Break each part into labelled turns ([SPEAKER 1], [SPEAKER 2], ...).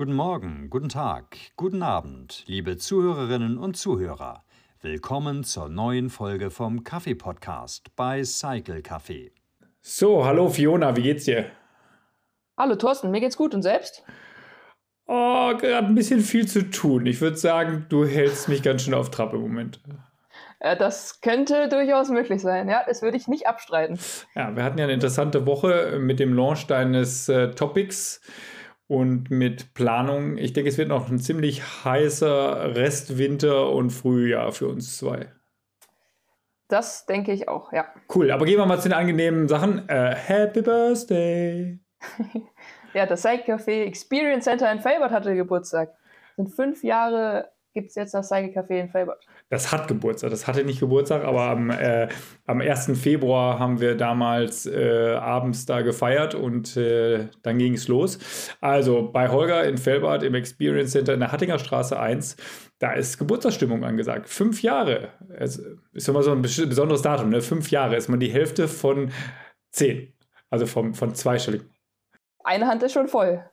[SPEAKER 1] Guten Morgen, guten Tag, guten Abend, liebe Zuhörerinnen und Zuhörer. Willkommen zur neuen Folge vom Kaffee-Podcast bei Cycle Café.
[SPEAKER 2] So, hallo Fiona, wie geht's dir?
[SPEAKER 3] Hallo Thorsten, mir geht's gut und selbst?
[SPEAKER 2] Oh, gerade ein bisschen viel zu tun. Ich würde sagen, du hältst mich ganz schön auf Trab im Moment.
[SPEAKER 3] Ja, das könnte durchaus möglich sein, ja, das würde ich nicht abstreiten.
[SPEAKER 2] Ja, wir hatten ja eine interessante Woche mit dem Launch deines äh, Topics und mit Planung. Ich denke, es wird noch ein ziemlich heißer Restwinter und Frühjahr für uns zwei.
[SPEAKER 3] Das denke ich auch, ja.
[SPEAKER 2] Cool, aber gehen wir mal zu den angenehmen Sachen. Uh, Happy Birthday!
[SPEAKER 3] ja, das Cycle Café Experience Center in Felbert hatte Geburtstag. Das sind fünf Jahre gibt es jetzt das Cycle Café in Felbert.
[SPEAKER 2] Das hat Geburtstag. Das hatte nicht Geburtstag, aber am, äh, am 1. Februar haben wir damals äh, abends da gefeiert und äh, dann ging es los. Also bei Holger in Felbert im Experience Center in der Hattinger Straße 1, da ist Geburtstagsstimmung angesagt. Fünf Jahre. Es ist immer so ein besonderes Datum. Ne? Fünf Jahre ist man die Hälfte von zehn. Also vom, von zweistellig.
[SPEAKER 3] Eine Hand ist schon voll.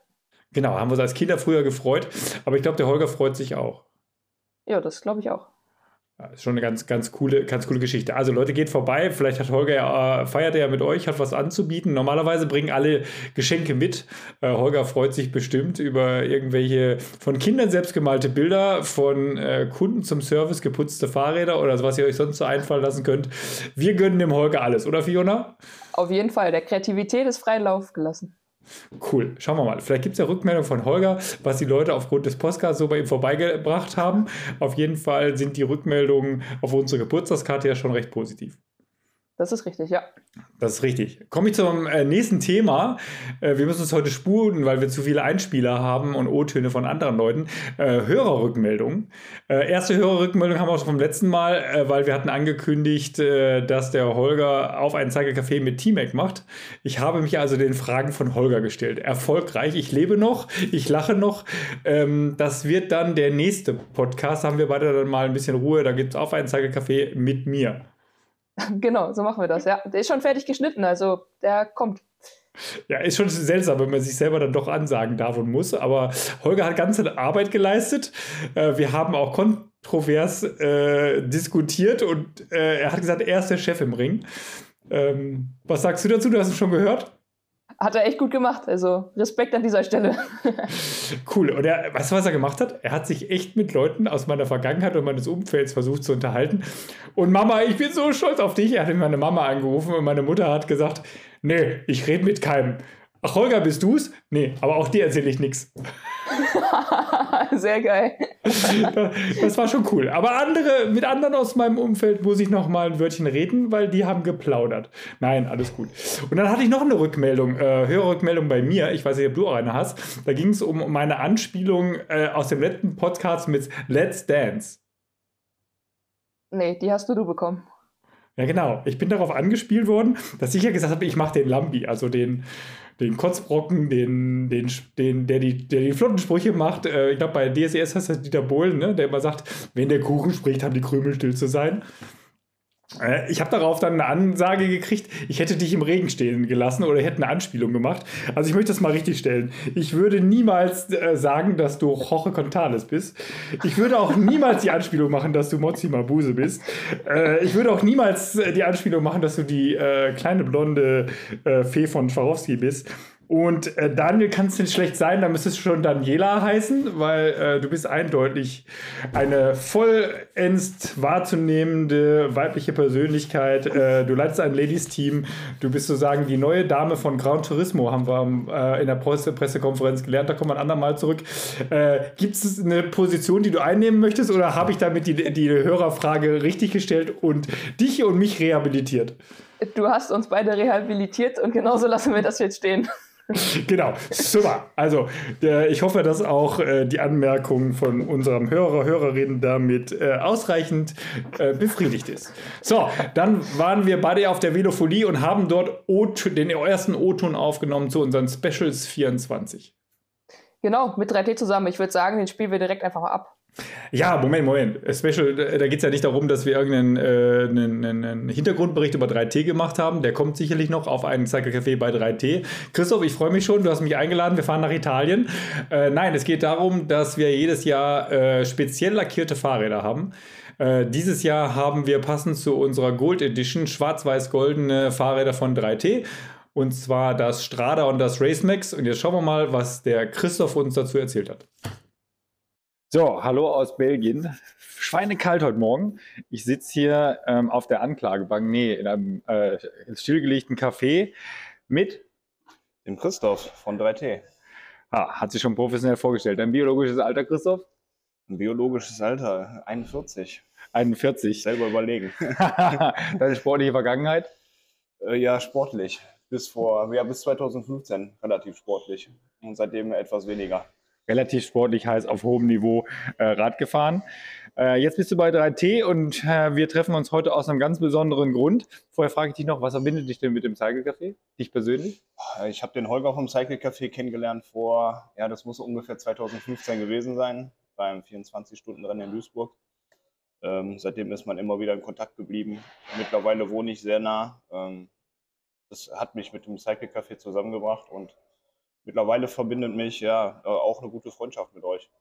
[SPEAKER 2] Genau, haben wir uns als Kinder früher gefreut. Aber ich glaube, der Holger freut sich auch.
[SPEAKER 3] Ja, das glaube ich auch.
[SPEAKER 2] Ja, ist schon eine ganz, ganz coole, ganz coole Geschichte. Also Leute, geht vorbei. Vielleicht hat Holger ja, äh, feiert er ja mit euch, hat was anzubieten. Normalerweise bringen alle Geschenke mit. Äh, Holger freut sich bestimmt über irgendwelche von Kindern selbst gemalte Bilder, von äh, Kunden zum Service geputzte Fahrräder oder was ihr euch sonst so einfallen lassen könnt. Wir gönnen dem Holger alles, oder Fiona?
[SPEAKER 3] Auf jeden Fall. Der Kreativität ist freien Lauf gelassen.
[SPEAKER 2] Cool. Schauen wir mal. Vielleicht gibt es ja Rückmeldung von Holger, was die Leute aufgrund des Podcasts so bei ihm vorbeigebracht haben. Auf jeden Fall sind die Rückmeldungen auf unsere Geburtstagskarte ja schon recht positiv.
[SPEAKER 3] Das ist richtig, ja.
[SPEAKER 2] Das ist richtig. Komme ich zum äh, nächsten Thema. Äh, wir müssen uns heute spuren, weil wir zu viele Einspieler haben und O-Töne von anderen Leuten. Äh, Hörerrückmeldungen. Äh, erste Hörerrückmeldung haben wir auch schon vom letzten Mal, weil wir hatten angekündigt, dass der Holger auf einen Zeigercafé mit T-Mac macht. Ich habe mich also den Fragen von Holger gestellt. Erfolgreich. Ich lebe noch, ich lache noch. Ähm, das wird dann der nächste Podcast. Haben wir beide dann mal ein bisschen Ruhe. Da gibt es auf einen Zeigercafé mit mir.
[SPEAKER 3] Genau, so machen wir das. Ja, der ist schon fertig geschnitten, also der kommt.
[SPEAKER 2] Ja, ist schon seltsam, wenn man sich selber dann doch ansagen darf und muss. Aber Holger hat ganze Arbeit geleistet. Äh, wir haben auch kontrovers äh, diskutiert und äh, er hat gesagt, er ist der Chef im Ring. Ähm, was sagst du dazu? Du hast es schon gehört?
[SPEAKER 3] Hat er echt gut gemacht. Also Respekt an dieser Stelle.
[SPEAKER 2] cool. Und er, weißt du, was er gemacht hat? Er hat sich echt mit Leuten aus meiner Vergangenheit und meines Umfelds versucht zu unterhalten. Und Mama, ich bin so stolz auf dich. Er hat meine Mama angerufen und meine Mutter hat gesagt, nee, ich rede mit keinem. Ach, Holger, bist du's? Nee, aber auch dir erzähle ich nichts.
[SPEAKER 3] Sehr geil.
[SPEAKER 2] Das war schon cool. Aber andere, mit anderen aus meinem Umfeld muss ich noch mal ein Wörtchen reden, weil die haben geplaudert. Nein, alles gut. Und dann hatte ich noch eine Rückmeldung, äh, Hörerrückmeldung bei mir. Ich weiß nicht, ob du auch eine hast. Da ging es um meine Anspielung äh, aus dem letzten Podcast mit Let's Dance.
[SPEAKER 3] Nee, die hast du du bekommen.
[SPEAKER 2] Ja, genau. Ich bin darauf angespielt worden, dass ich ja gesagt habe, ich mache den Lambi, also den den Kotzbrocken, den, den, den, der, die, der die flotten Sprüche macht. Äh, ich glaube, bei DSES heißt das Dieter Bohlen, ne? der immer sagt, wenn der Kuchen spricht, haben die Krümel still zu sein. Äh, ich habe darauf dann eine Ansage gekriegt, ich hätte dich im Regen stehen gelassen oder hätte eine Anspielung gemacht. Also ich möchte das mal richtig stellen. Ich würde niemals äh, sagen, dass du Jorge Contales bist. Ich würde auch niemals die Anspielung machen, dass du Mozzi Mabuse bist. Äh, ich würde auch niemals äh, die Anspielung machen, dass du die äh, kleine blonde äh, Fee von Swarovski bist. Und äh, Daniel kann es nicht schlecht sein, da müsste es schon Daniela heißen, weil äh, du bist eindeutig eine vollends wahrzunehmende weibliche Persönlichkeit. Äh, du leitest ein Ladies-Team. Du bist sozusagen die neue Dame von Gran Turismo, haben wir äh, in der Presse Pressekonferenz gelernt. Da kommen wir ein andermal zurück. Äh, Gibt es eine Position, die du einnehmen möchtest oder habe ich damit die, die Hörerfrage richtig gestellt und dich und mich rehabilitiert?
[SPEAKER 3] Du hast uns beide rehabilitiert und genauso lassen wir das jetzt stehen.
[SPEAKER 2] genau, super. Also, äh, ich hoffe, dass auch äh, die Anmerkung von unserem Hörer, Hörerin damit äh, ausreichend äh, befriedigt ist. So, dann waren wir beide auf der Velofolie und haben dort den ersten O-Ton aufgenommen zu unseren Specials 24.
[SPEAKER 3] Genau, mit 3T zusammen. Ich würde sagen, den spielen wir direkt einfach ab.
[SPEAKER 2] Ja, Moment, Moment. Special, da geht es ja nicht darum, dass wir irgendeinen äh, einen, einen Hintergrundbericht über 3T gemacht haben. Der kommt sicherlich noch auf einen Cycle Café bei 3T. Christoph, ich freue mich schon, du hast mich eingeladen, wir fahren nach Italien. Äh, nein, es geht darum, dass wir jedes Jahr äh, speziell lackierte Fahrräder haben. Äh, dieses Jahr haben wir passend zu unserer Gold Edition schwarz-weiß-goldene Fahrräder von 3T. Und zwar das Strada und das Racemax. Und jetzt schauen wir mal, was der Christoph uns dazu erzählt hat. So, hallo aus Belgien. Schweinekalt heute Morgen. Ich sitze hier ähm, auf der Anklagebank, nee, in einem äh, stillgelegten Café mit
[SPEAKER 4] dem Christoph von 3T.
[SPEAKER 2] Ah, hat sich schon professionell vorgestellt. Dein biologisches Alter, Christoph?
[SPEAKER 4] Ein biologisches Alter, 41.
[SPEAKER 2] 41.
[SPEAKER 4] Selber überlegen.
[SPEAKER 2] Deine sportliche Vergangenheit?
[SPEAKER 4] Äh, ja, sportlich. Bis vor, ja, bis 2015 relativ sportlich. Und seitdem etwas weniger
[SPEAKER 2] relativ sportlich heißt auf hohem Niveau äh, Rad gefahren. Äh, jetzt bist du bei 3T und äh, wir treffen uns heute aus einem ganz besonderen Grund. Vorher frage ich dich noch, was verbindet dich denn mit dem Cycle Café? Dich persönlich?
[SPEAKER 4] Ich habe den Holger vom Cycle Café kennengelernt vor, ja, das muss ungefähr 2015 gewesen sein, beim 24-Stunden-Rennen in Duisburg. Ähm, seitdem ist man immer wieder in Kontakt geblieben. Mittlerweile wohne ich sehr nah. Ähm, das hat mich mit dem Cycle Café zusammengebracht und mittlerweile verbindet mich ja äh, auch eine gute Freundschaft mit euch.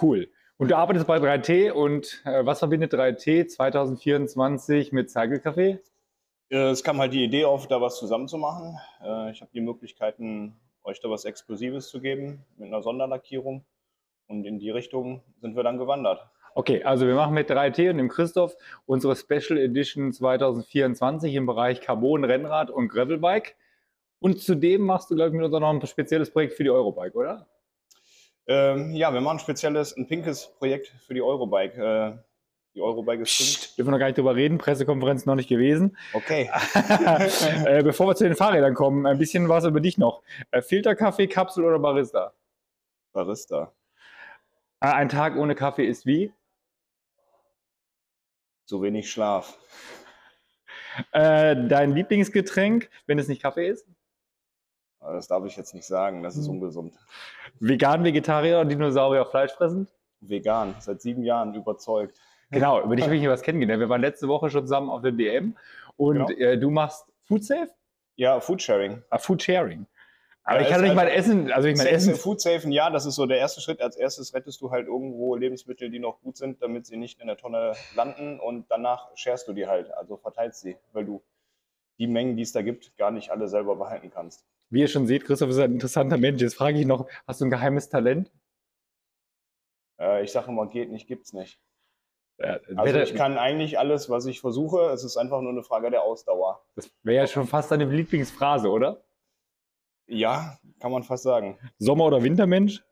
[SPEAKER 2] Cool. Und du arbeitest bei 3T und äh, was verbindet 3T 2024 mit Cycle Café?
[SPEAKER 4] Äh, es kam halt die Idee auf, da was zusammen zu machen. Äh, ich habe die Möglichkeiten, euch da was Exklusives zu geben mit einer Sonderlackierung. Und in die Richtung sind wir dann gewandert.
[SPEAKER 2] Okay, also wir machen mit 3T und dem Christoph unsere Special Edition 2024 im Bereich Carbon, Rennrad und Gravelbike. Und zudem machst du, glaube ich, mit uns auch noch ein spezielles Projekt für die Eurobike, oder?
[SPEAKER 4] Ähm, ja, wir machen ein spezielles, ein pinkes Projekt für die Eurobike. Äh, die Eurobike ist
[SPEAKER 2] pink. Dürfen wir noch gar nicht drüber reden, Pressekonferenz noch nicht gewesen.
[SPEAKER 4] Okay.
[SPEAKER 2] äh, bevor wir zu den Fahrrädern kommen, ein bisschen was über dich noch. Äh, Filterkaffee, Kapsel oder Barista?
[SPEAKER 4] Barista.
[SPEAKER 2] Äh, ein Tag ohne Kaffee ist wie?
[SPEAKER 4] So wenig Schlaf.
[SPEAKER 2] Äh, dein Lieblingsgetränk, wenn es nicht Kaffee ist?
[SPEAKER 4] Das darf ich jetzt nicht sagen, das ist hm. ungesund.
[SPEAKER 2] Vegan, Vegetarier und Dinosaurier Fleisch fressen?
[SPEAKER 4] Vegan, seit sieben Jahren überzeugt.
[SPEAKER 2] Genau, über dich habe ich hier was kennengelernt. Wir waren letzte Woche schon zusammen auf der DM und genau. äh, du machst Food Safe?
[SPEAKER 4] Ja, Food Sharing.
[SPEAKER 2] Ah, Food Sharing. Aber ja, ich kann nicht mal essen. Also ich meine Essen.
[SPEAKER 4] Food safen, ja, das ist so der erste Schritt. Als erstes rettest du halt irgendwo Lebensmittel, die noch gut sind, damit sie nicht in der Tonne landen und danach scherst du die halt, also verteilst sie, weil du die Mengen, die es da gibt, gar nicht alle selber behalten kannst.
[SPEAKER 2] Wie ihr schon seht, Christoph ist ein interessanter Mensch. Jetzt frage ich noch, hast du ein geheimes Talent?
[SPEAKER 4] Äh, ich sage immer, geht nicht, gibt's nicht. Ja, also ich kann eigentlich alles, was ich versuche. Es ist einfach nur eine Frage der Ausdauer.
[SPEAKER 2] Das wäre ja schon fast deine Lieblingsphrase, oder?
[SPEAKER 4] Ja, kann man fast sagen.
[SPEAKER 2] Sommer- oder Wintermensch?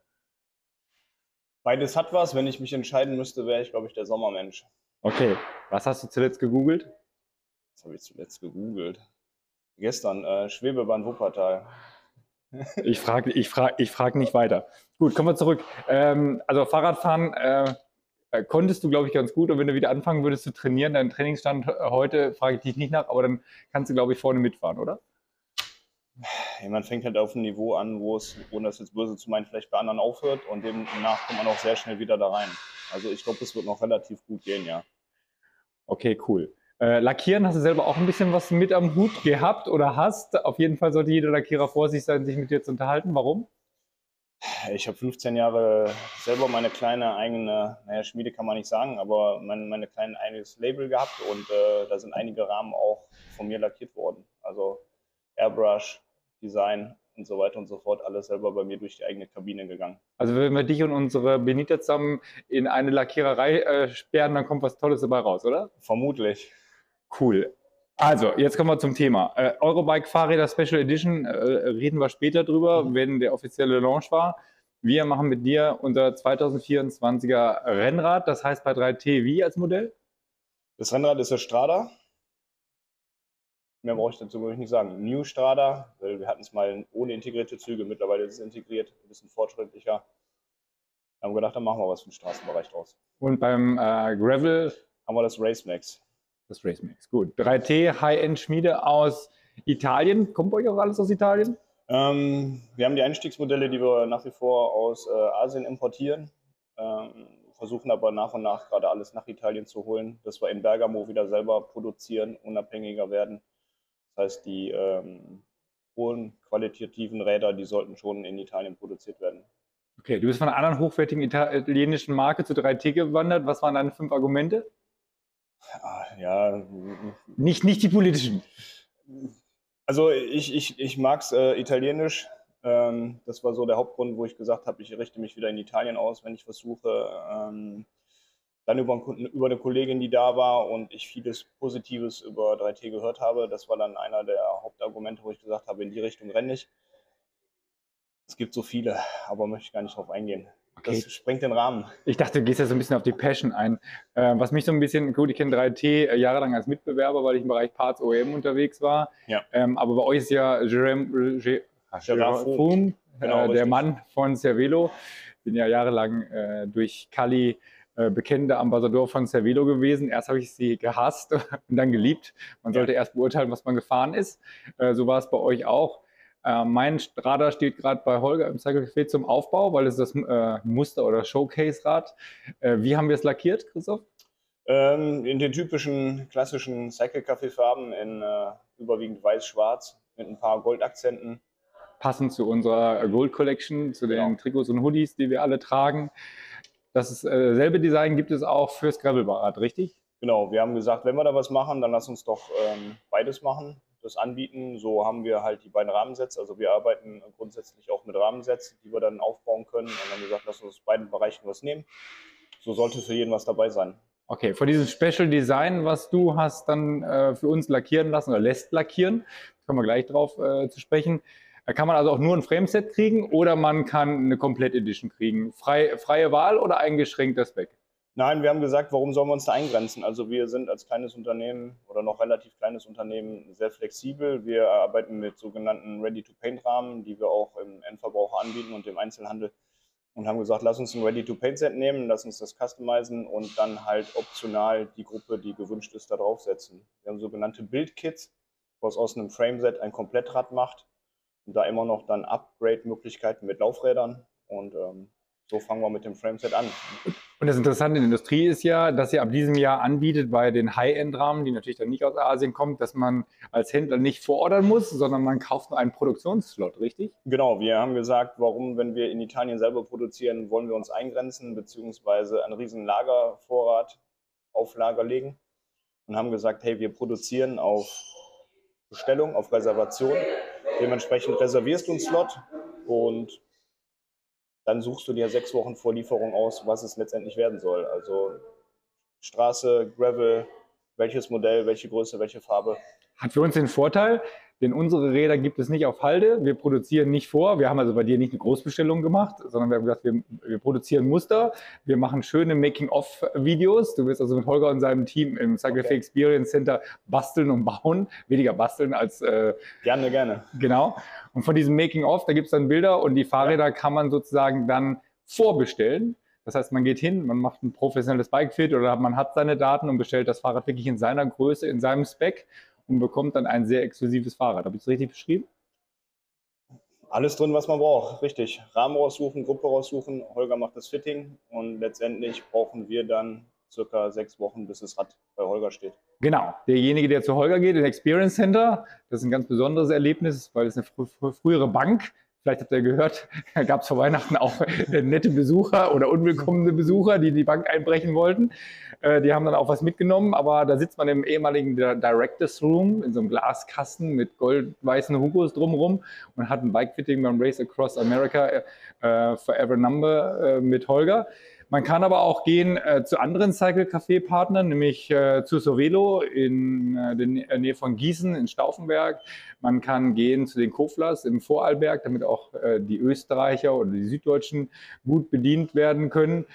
[SPEAKER 4] Beides hat was. Wenn ich mich entscheiden müsste, wäre ich, glaube ich, der Sommermensch.
[SPEAKER 2] Okay. Was hast du zuletzt gegoogelt?
[SPEAKER 4] Was habe ich zuletzt gegoogelt? Gestern, äh, Schwebebahn Wuppertal.
[SPEAKER 2] ich frage ich frag, ich frag nicht weiter. Gut, kommen wir zurück. Ähm, also Fahrradfahren äh, konntest du, glaube ich, ganz gut. Und wenn du wieder anfangen würdest zu trainieren, deinen Trainingsstand heute, frage ich dich nicht nach, aber dann kannst du, glaube ich, vorne mitfahren, oder?
[SPEAKER 4] man fängt halt auf ein Niveau an, wo es, ohne das jetzt böse zu meinen, vielleicht bei anderen aufhört und demnach kommt man auch sehr schnell wieder da rein. Also ich glaube, es wird noch relativ gut gehen, ja.
[SPEAKER 2] Okay, cool. Äh, Lackieren hast du selber auch ein bisschen was mit am Hut gehabt oder hast. Auf jeden Fall sollte jeder Lackierer vor sich sein, sich mit dir zu unterhalten. Warum?
[SPEAKER 4] Ich habe 15 Jahre selber meine kleine eigene, naja, Schmiede kann man nicht sagen, aber mein, meine kleine eigenes Label gehabt und äh, da sind einige Rahmen auch von mir lackiert worden. Also Airbrush, Design und so weiter und so fort, alles selber bei mir durch die eigene Kabine gegangen.
[SPEAKER 2] Also wenn wir dich und unsere Benita zusammen in eine Lackiererei äh, sperren, dann kommt was Tolles dabei raus, oder?
[SPEAKER 4] Vermutlich.
[SPEAKER 2] Cool. Also, jetzt kommen wir zum Thema. Äh, Eurobike Fahrräder Special Edition, äh, reden wir später drüber, mhm. wenn der offizielle Launch war. Wir machen mit dir unser 2024er Rennrad, das heißt bei 3T wie als Modell?
[SPEAKER 4] Das Rennrad ist der Strada, Mehr brauche ich dazu ich nicht sagen. New Strada, weil wir hatten es mal ohne integrierte Züge, mittlerweile ist es integriert, ein bisschen fortschrittlicher. Wir haben gedacht, dann machen wir was für den Straßenbereich draus.
[SPEAKER 2] Und beim äh, Gravel
[SPEAKER 4] haben wir das Race Max.
[SPEAKER 2] Das Race Max, gut. 3T High-End-Schmiede aus Italien. Kommt bei euch auch alles aus Italien?
[SPEAKER 4] Ähm, wir haben die Einstiegsmodelle, die wir nach wie vor aus äh, Asien importieren. Ähm, versuchen aber nach und nach gerade alles nach Italien zu holen, dass wir in Bergamo wieder selber produzieren, unabhängiger werden. Das heißt, die ähm, hohen qualitativen Räder, die sollten schon in Italien produziert werden.
[SPEAKER 2] Okay, du bist von einer anderen hochwertigen italienischen Marke zu 3T gewandert. Was waren deine fünf Argumente?
[SPEAKER 4] Ah, ja.
[SPEAKER 2] Nicht, nicht die politischen.
[SPEAKER 4] Also ich, ich, ich mag es äh, italienisch. Ähm, das war so der Hauptgrund, wo ich gesagt habe, ich richte mich wieder in Italien aus, wenn ich versuche. Ähm, dann über, über eine Kollegin, die da war und ich vieles Positives über 3T gehört habe. Das war dann einer der Hauptargumente, wo ich gesagt habe, in die Richtung renne ich. Es gibt so viele, aber möchte ich gar nicht drauf eingehen. Okay. Das sprengt den Rahmen.
[SPEAKER 2] Ich dachte, du gehst ja so ein bisschen auf die Passion ein. Äh, was mich so ein bisschen, gut, ich kenne 3T äh, jahrelang als Mitbewerber, weil ich im Bereich Parts OEM unterwegs war.
[SPEAKER 4] Ja.
[SPEAKER 2] Ähm, aber bei euch ist ja Jerome Gerafon, genau, äh, der Mann von Cervelo. Bin ja jahrelang äh, durch Kali äh, bekennender Ambassador von Cervelo gewesen. Erst habe ich sie gehasst und dann geliebt. Man sollte ja. erst beurteilen, was man gefahren ist. Äh, so war es bei euch auch. Äh, mein Radar steht gerade bei Holger im Cycle Café zum Aufbau, weil es das äh, Muster- oder Showcase-Rad. Äh, wie haben wir es lackiert, Christoph?
[SPEAKER 4] Ähm, in den typischen klassischen Cycle Café-Farben in äh, überwiegend weiß-schwarz mit ein paar Goldakzenten.
[SPEAKER 2] Passend zu unserer Gold Collection, zu den genau. Trikots und Hoodies, die wir alle tragen. Dasselbe äh, Design gibt es auch fürs Gravelrad, richtig?
[SPEAKER 4] Genau, wir haben gesagt, wenn wir da was machen, dann lass uns doch ähm, beides machen das anbieten. So haben wir halt die beiden Rahmensätze. Also wir arbeiten grundsätzlich auch mit Rahmensätzen, die wir dann aufbauen können. Und dann gesagt, lass uns aus beiden Bereichen was nehmen. So sollte für jeden was dabei sein.
[SPEAKER 2] Okay, von diesem Special Design, was du hast dann äh, für uns lackieren lassen oder lässt lackieren, kommen wir gleich drauf äh, zu sprechen. Da kann man also auch nur ein Frameset kriegen oder man kann eine Komplett Edition kriegen. Frei, freie Wahl oder eingeschränkter Spec?
[SPEAKER 4] Nein, wir haben gesagt, warum sollen wir uns da eingrenzen? Also wir sind als kleines Unternehmen oder noch relativ kleines Unternehmen sehr flexibel. Wir arbeiten mit sogenannten Ready-to-Paint-Rahmen, die wir auch im Endverbraucher anbieten und im Einzelhandel. Und haben gesagt, lass uns ein Ready-to-Paint-Set nehmen, lass uns das customizen und dann halt optional die Gruppe, die gewünscht ist, da draufsetzen. Wir haben sogenannte Build-Kits, was aus einem Frameset ein Komplettrad macht und da immer noch dann Upgrade-Möglichkeiten mit Laufrädern. Und ähm, so fangen wir mit dem Frameset an.
[SPEAKER 2] Und das Interessante in der Industrie ist ja, dass ihr ab diesem Jahr anbietet bei den High-End-Rahmen, die natürlich dann nicht aus Asien kommen, dass man als Händler nicht vorordern muss, sondern man kauft nur einen Produktionsslot, richtig?
[SPEAKER 4] Genau, wir haben gesagt, warum, wenn wir in Italien selber produzieren, wollen wir uns eingrenzen, beziehungsweise einen riesen Lagervorrat auf Lager legen und haben gesagt, hey, wir produzieren auf Bestellung, auf Reservation. Dementsprechend reservierst du einen Slot und dann suchst du dir sechs Wochen vor Lieferung aus, was es letztendlich werden soll. Also Straße, Gravel, welches Modell, welche Größe, welche Farbe.
[SPEAKER 2] Hat für uns den Vorteil, denn unsere Räder gibt es nicht auf Halde. Wir produzieren nicht vor. Wir haben also bei dir nicht eine Großbestellung gemacht, sondern wir haben gesagt, wir, wir produzieren Muster. Wir machen schöne Making-of-Videos. Du wirst also mit Holger und seinem Team im Cycle okay. Experience Center basteln und bauen. Weniger basteln als.
[SPEAKER 4] Äh, gerne, gerne.
[SPEAKER 2] Genau. Und von diesem Making-of, da gibt es dann Bilder und die Fahrräder ja. kann man sozusagen dann vorbestellen. Das heißt, man geht hin, man macht ein professionelles Bike-Fit oder man hat seine Daten und bestellt das Fahrrad wirklich in seiner Größe, in seinem Spec und bekommt dann ein sehr exklusives Fahrrad. Habe ich es richtig beschrieben?
[SPEAKER 4] Alles drin, was man braucht, richtig. Rahmen raussuchen, Gruppe raussuchen, Holger macht das Fitting und letztendlich brauchen wir dann circa sechs Wochen, bis das Rad bei Holger steht.
[SPEAKER 2] Genau, derjenige, der zu Holger geht, in Experience Center, das ist ein ganz besonderes Erlebnis, weil es eine fr fr frühere Bank Vielleicht habt ihr gehört, da gab es vor Weihnachten auch nette Besucher oder unwillkommene Besucher, die die Bank einbrechen wollten. Äh, die haben dann auch was mitgenommen, aber da sitzt man im ehemaligen Directors Room in so einem Glaskasten mit goldweißen Hugos drumherum und hat ein Bikefitting beim Race Across America äh, Forever Number äh, mit Holger. Man kann aber auch gehen äh, zu anderen Cycle Café Partnern, nämlich äh, zu Sovelo in äh, der Nähe von Gießen in Stauffenberg. Man kann gehen zu den Koflers im Vorarlberg, damit auch äh, die Österreicher oder die Süddeutschen gut bedient werden können.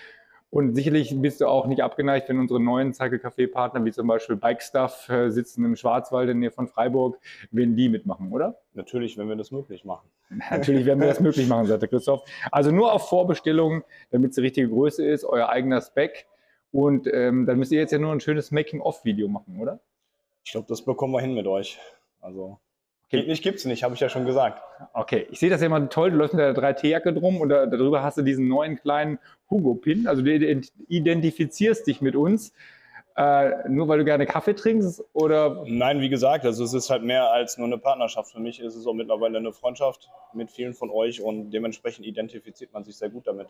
[SPEAKER 2] Und sicherlich bist du auch nicht abgeneigt, wenn unsere neuen Cycle Café Partner, wie zum Beispiel Bike Stuff, äh, sitzen im Schwarzwald in der Nähe von Freiburg, wenn die mitmachen, oder?
[SPEAKER 4] Natürlich, wenn wir das möglich machen.
[SPEAKER 2] Natürlich werden wir das möglich machen, sagte Christoph. Also nur auf Vorbestellung, damit es die richtige Größe ist, euer eigener Spec. Und ähm, dann müsst ihr jetzt ja nur ein schönes Making-of-Video machen, oder?
[SPEAKER 4] Ich glaube, das bekommen wir hin mit euch. Also Geht nicht, gibt's nicht, habe ich ja schon gesagt.
[SPEAKER 2] Okay, ich sehe das ja immer toll. Du läufst mit der 3T-Jacke drum und da, darüber hast du diesen neuen kleinen Hugo-Pin. Also du identifizierst dich mit uns. Äh, nur weil du gerne Kaffee trinkst oder?
[SPEAKER 4] Nein, wie gesagt, also es ist halt mehr als nur eine Partnerschaft. Für mich ist es auch mittlerweile eine Freundschaft mit vielen von euch und dementsprechend identifiziert man sich sehr gut damit.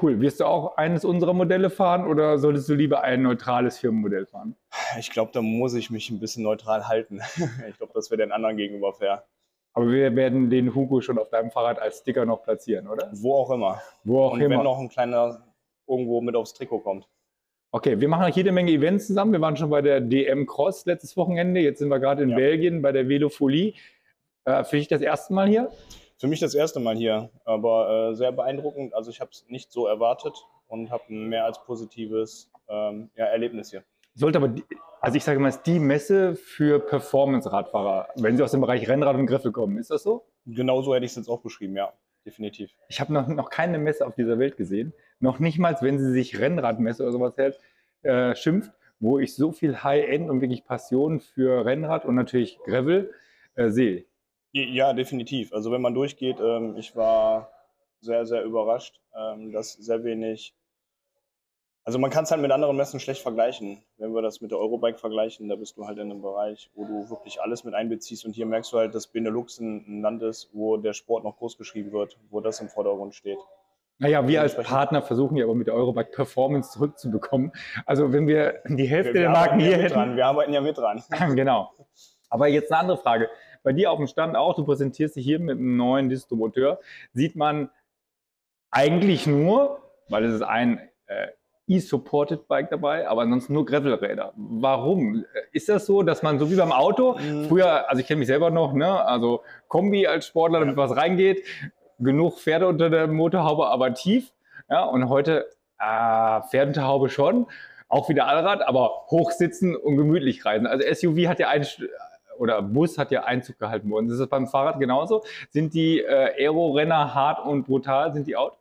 [SPEAKER 2] Cool. Wirst du auch eines unserer Modelle fahren oder solltest du lieber ein neutrales Firmenmodell fahren?
[SPEAKER 4] Ich glaube, da muss ich mich ein bisschen neutral halten. ich glaube, das wäre den anderen gegenüber fair.
[SPEAKER 2] Aber wir werden den Hugo schon auf deinem Fahrrad als Sticker noch platzieren, oder?
[SPEAKER 4] Wo auch immer.
[SPEAKER 2] Wo auch
[SPEAKER 4] und
[SPEAKER 2] immer.
[SPEAKER 4] wenn noch ein kleiner irgendwo mit aufs Trikot kommt.
[SPEAKER 2] Okay, wir machen auch jede Menge Events zusammen. Wir waren schon bei der DM Cross letztes Wochenende. Jetzt sind wir gerade in
[SPEAKER 4] Ja.
[SPEAKER 2] Belgien bei der Velofolie. Äh, für dich das erste Mal hier?
[SPEAKER 4] Für mich das erste Mal hier, aber äh, sehr beeindruckend. Also ich habe es nicht so erwartet und habe ein mehr als positives ähm, ja, Erlebnis hier.
[SPEAKER 2] Sollte aber, die, also ich sage mal, es ist die Messe für Performance-Radfahrer, wenn sie aus dem Bereich Rennrad und Griffel kommen. Ist das so?
[SPEAKER 4] Genauso hätte ich es jetzt auch beschrieben, ja, definitiv.
[SPEAKER 2] Ich habe noch, noch keine Messe auf dieser Welt gesehen. Noch nicht mal, wenn sie sich Rennradmesse oder sowas hält, äh, schimpft, wo ich so viel High-End und wirklich Passion für Rennrad und natürlich Gravel äh, sehe.
[SPEAKER 4] Ja, definitiv. Also wenn man durchgeht, ähm, ich war sehr, sehr überrascht, ähm, dass sehr wenig. Also man kann es halt mit anderen Messen schlecht vergleichen. Wenn wir das mit der Eurobike vergleichen, da bist du halt in einem Bereich, wo du wirklich alles mit einbeziehst und hier merkst du halt, dass Benelux ein Land ist, wo der Sport noch groß geschrieben wird, wo das im Vordergrund steht.
[SPEAKER 2] Naja, wir als Partner versuchen ja aber mit der Eurobike Performance zurückzubekommen. Also wenn wir die Hälfte
[SPEAKER 4] wir,
[SPEAKER 2] der
[SPEAKER 4] wir,
[SPEAKER 2] Marken
[SPEAKER 4] arbeiten ja
[SPEAKER 2] hier
[SPEAKER 4] mit
[SPEAKER 2] hätten,
[SPEAKER 4] dran. wir arbeiten ja mit dran.
[SPEAKER 2] genau. Aber jetzt eine andere Frage. Bei dir auf dem Stand auch, du präsentierst dich hier mit einem neuen Distributeur, sieht man eigentlich nur, weil es ist ein äh, E-Supported Bike dabei, aber ansonsten nur Gravelräder. Warum? Ist das so, dass man so wie beim Auto,
[SPEAKER 4] Mhm.
[SPEAKER 2] früher, also ich kenne mich selber noch, ne, also Kombi als Sportler, damit was reingeht, genug Pferde unter der Motorhaube, aber tief. Ja, und heute äh, Pferdenhaube schon, auch wieder Allrad, aber hochsitzen und gemütlich reisen. Also SUV hat ja ein oder Bus hat ja Einzug gehalten worden. Ist das beim Fahrrad genauso? Sind die äh, Aero-Renner hart und brutal? Sind die out?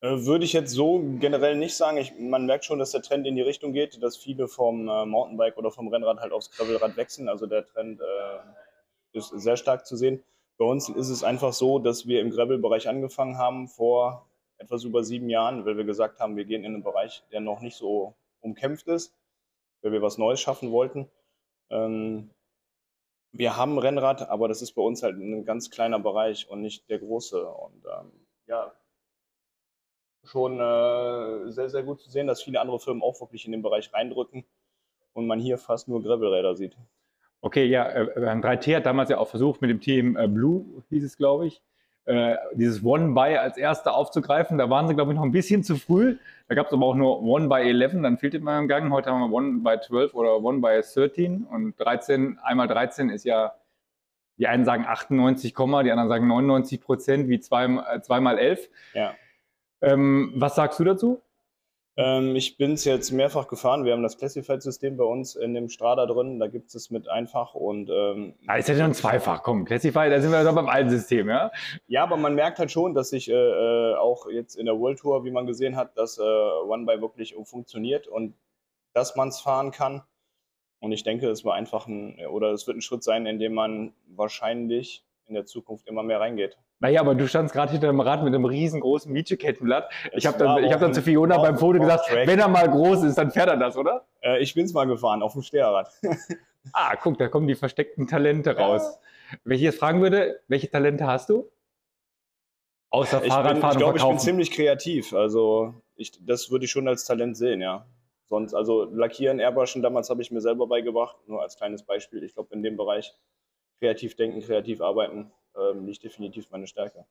[SPEAKER 4] Äh, Würde ich jetzt so generell nicht sagen. Ich, man merkt schon, dass der Trend in die Richtung geht, dass viele vom äh, Mountainbike oder vom Rennrad halt aufs Gravelrad wechseln. Also der Trend äh, ist sehr stark zu sehen. Bei uns ist es einfach so, dass wir im Gravel-Bereich angefangen haben vor etwas über sieben Jahren, weil wir gesagt haben, wir gehen in einen Bereich, der noch nicht so umkämpft ist, weil wir was Neues schaffen wollten. Ähm, wir haben Rennrad, aber das ist bei uns halt ein ganz kleiner Bereich und nicht der große. Und ähm, ja, schon äh, sehr, sehr gut zu sehen, dass viele andere Firmen auch wirklich in den Bereich reindrücken und man hier fast nur Gravelräder sieht.
[SPEAKER 2] Okay, ja, äh, 3T hat damals ja auch versucht, mit dem Team äh, Blue, hieß es, glaube ich, äh, dieses One-By als erste aufzugreifen. Da waren sie, glaube ich, noch ein bisschen zu früh. Da gab es aber auch nur One-By-11, dann fehlte man im Gang. Heute haben wir One-By-12 oder One-By-13 und 13, einmal 13 ist ja, die einen sagen 98, die anderen sagen 99 Prozent, wie zwei, äh, zweimal 11.
[SPEAKER 4] Ja.
[SPEAKER 2] Ähm, was sagst du dazu?
[SPEAKER 4] Ähm, ich bin es jetzt mehrfach gefahren. Wir haben das Classified-System bei uns in dem Strada drin. Da gibt es es mit einfach und ähm,
[SPEAKER 2] Ah, ist ja schon zweifach, komm, Classify, da sind wir doch beim alten System, ja?
[SPEAKER 4] ja, aber man merkt halt schon, dass sich äh, äh, auch jetzt in der World Tour, wie man gesehen hat, dass äh, One by wirklich funktioniert und dass man es fahren kann. Und ich denke, es war einfach ein, oder es wird ein Schritt sein, in dem man wahrscheinlich in der Zukunft immer mehr reingeht.
[SPEAKER 2] Naja, aber du standst gerade hinter dem Rad mit einem riesengroßen Mietschekettenblatt. Ich habe dann, ich hab dann zu Fiona beim Foto gesagt,
[SPEAKER 4] Track.
[SPEAKER 2] wenn er mal groß ist, dann fährt er das, oder?
[SPEAKER 4] Äh, ich bin es mal gefahren, auf dem Steherrad.
[SPEAKER 2] Ah, guck, da kommen die versteckten Talente
[SPEAKER 4] Ja.
[SPEAKER 2] raus. Wenn ich jetzt fragen würde, welche Talente hast du? Außer
[SPEAKER 4] Ich, bin, ich
[SPEAKER 2] Fahrradfahren
[SPEAKER 4] glaube, ich bin ziemlich kreativ. Also ich, das würde ich schon als Talent sehen, ja. Sonst, also Lackieren, Airbrushen, damals habe ich mir selber beigebracht, nur als kleines Beispiel. Ich glaube, in dem Bereich kreativ denken, kreativ arbeiten, ähm, liegt definitiv meine Stärke.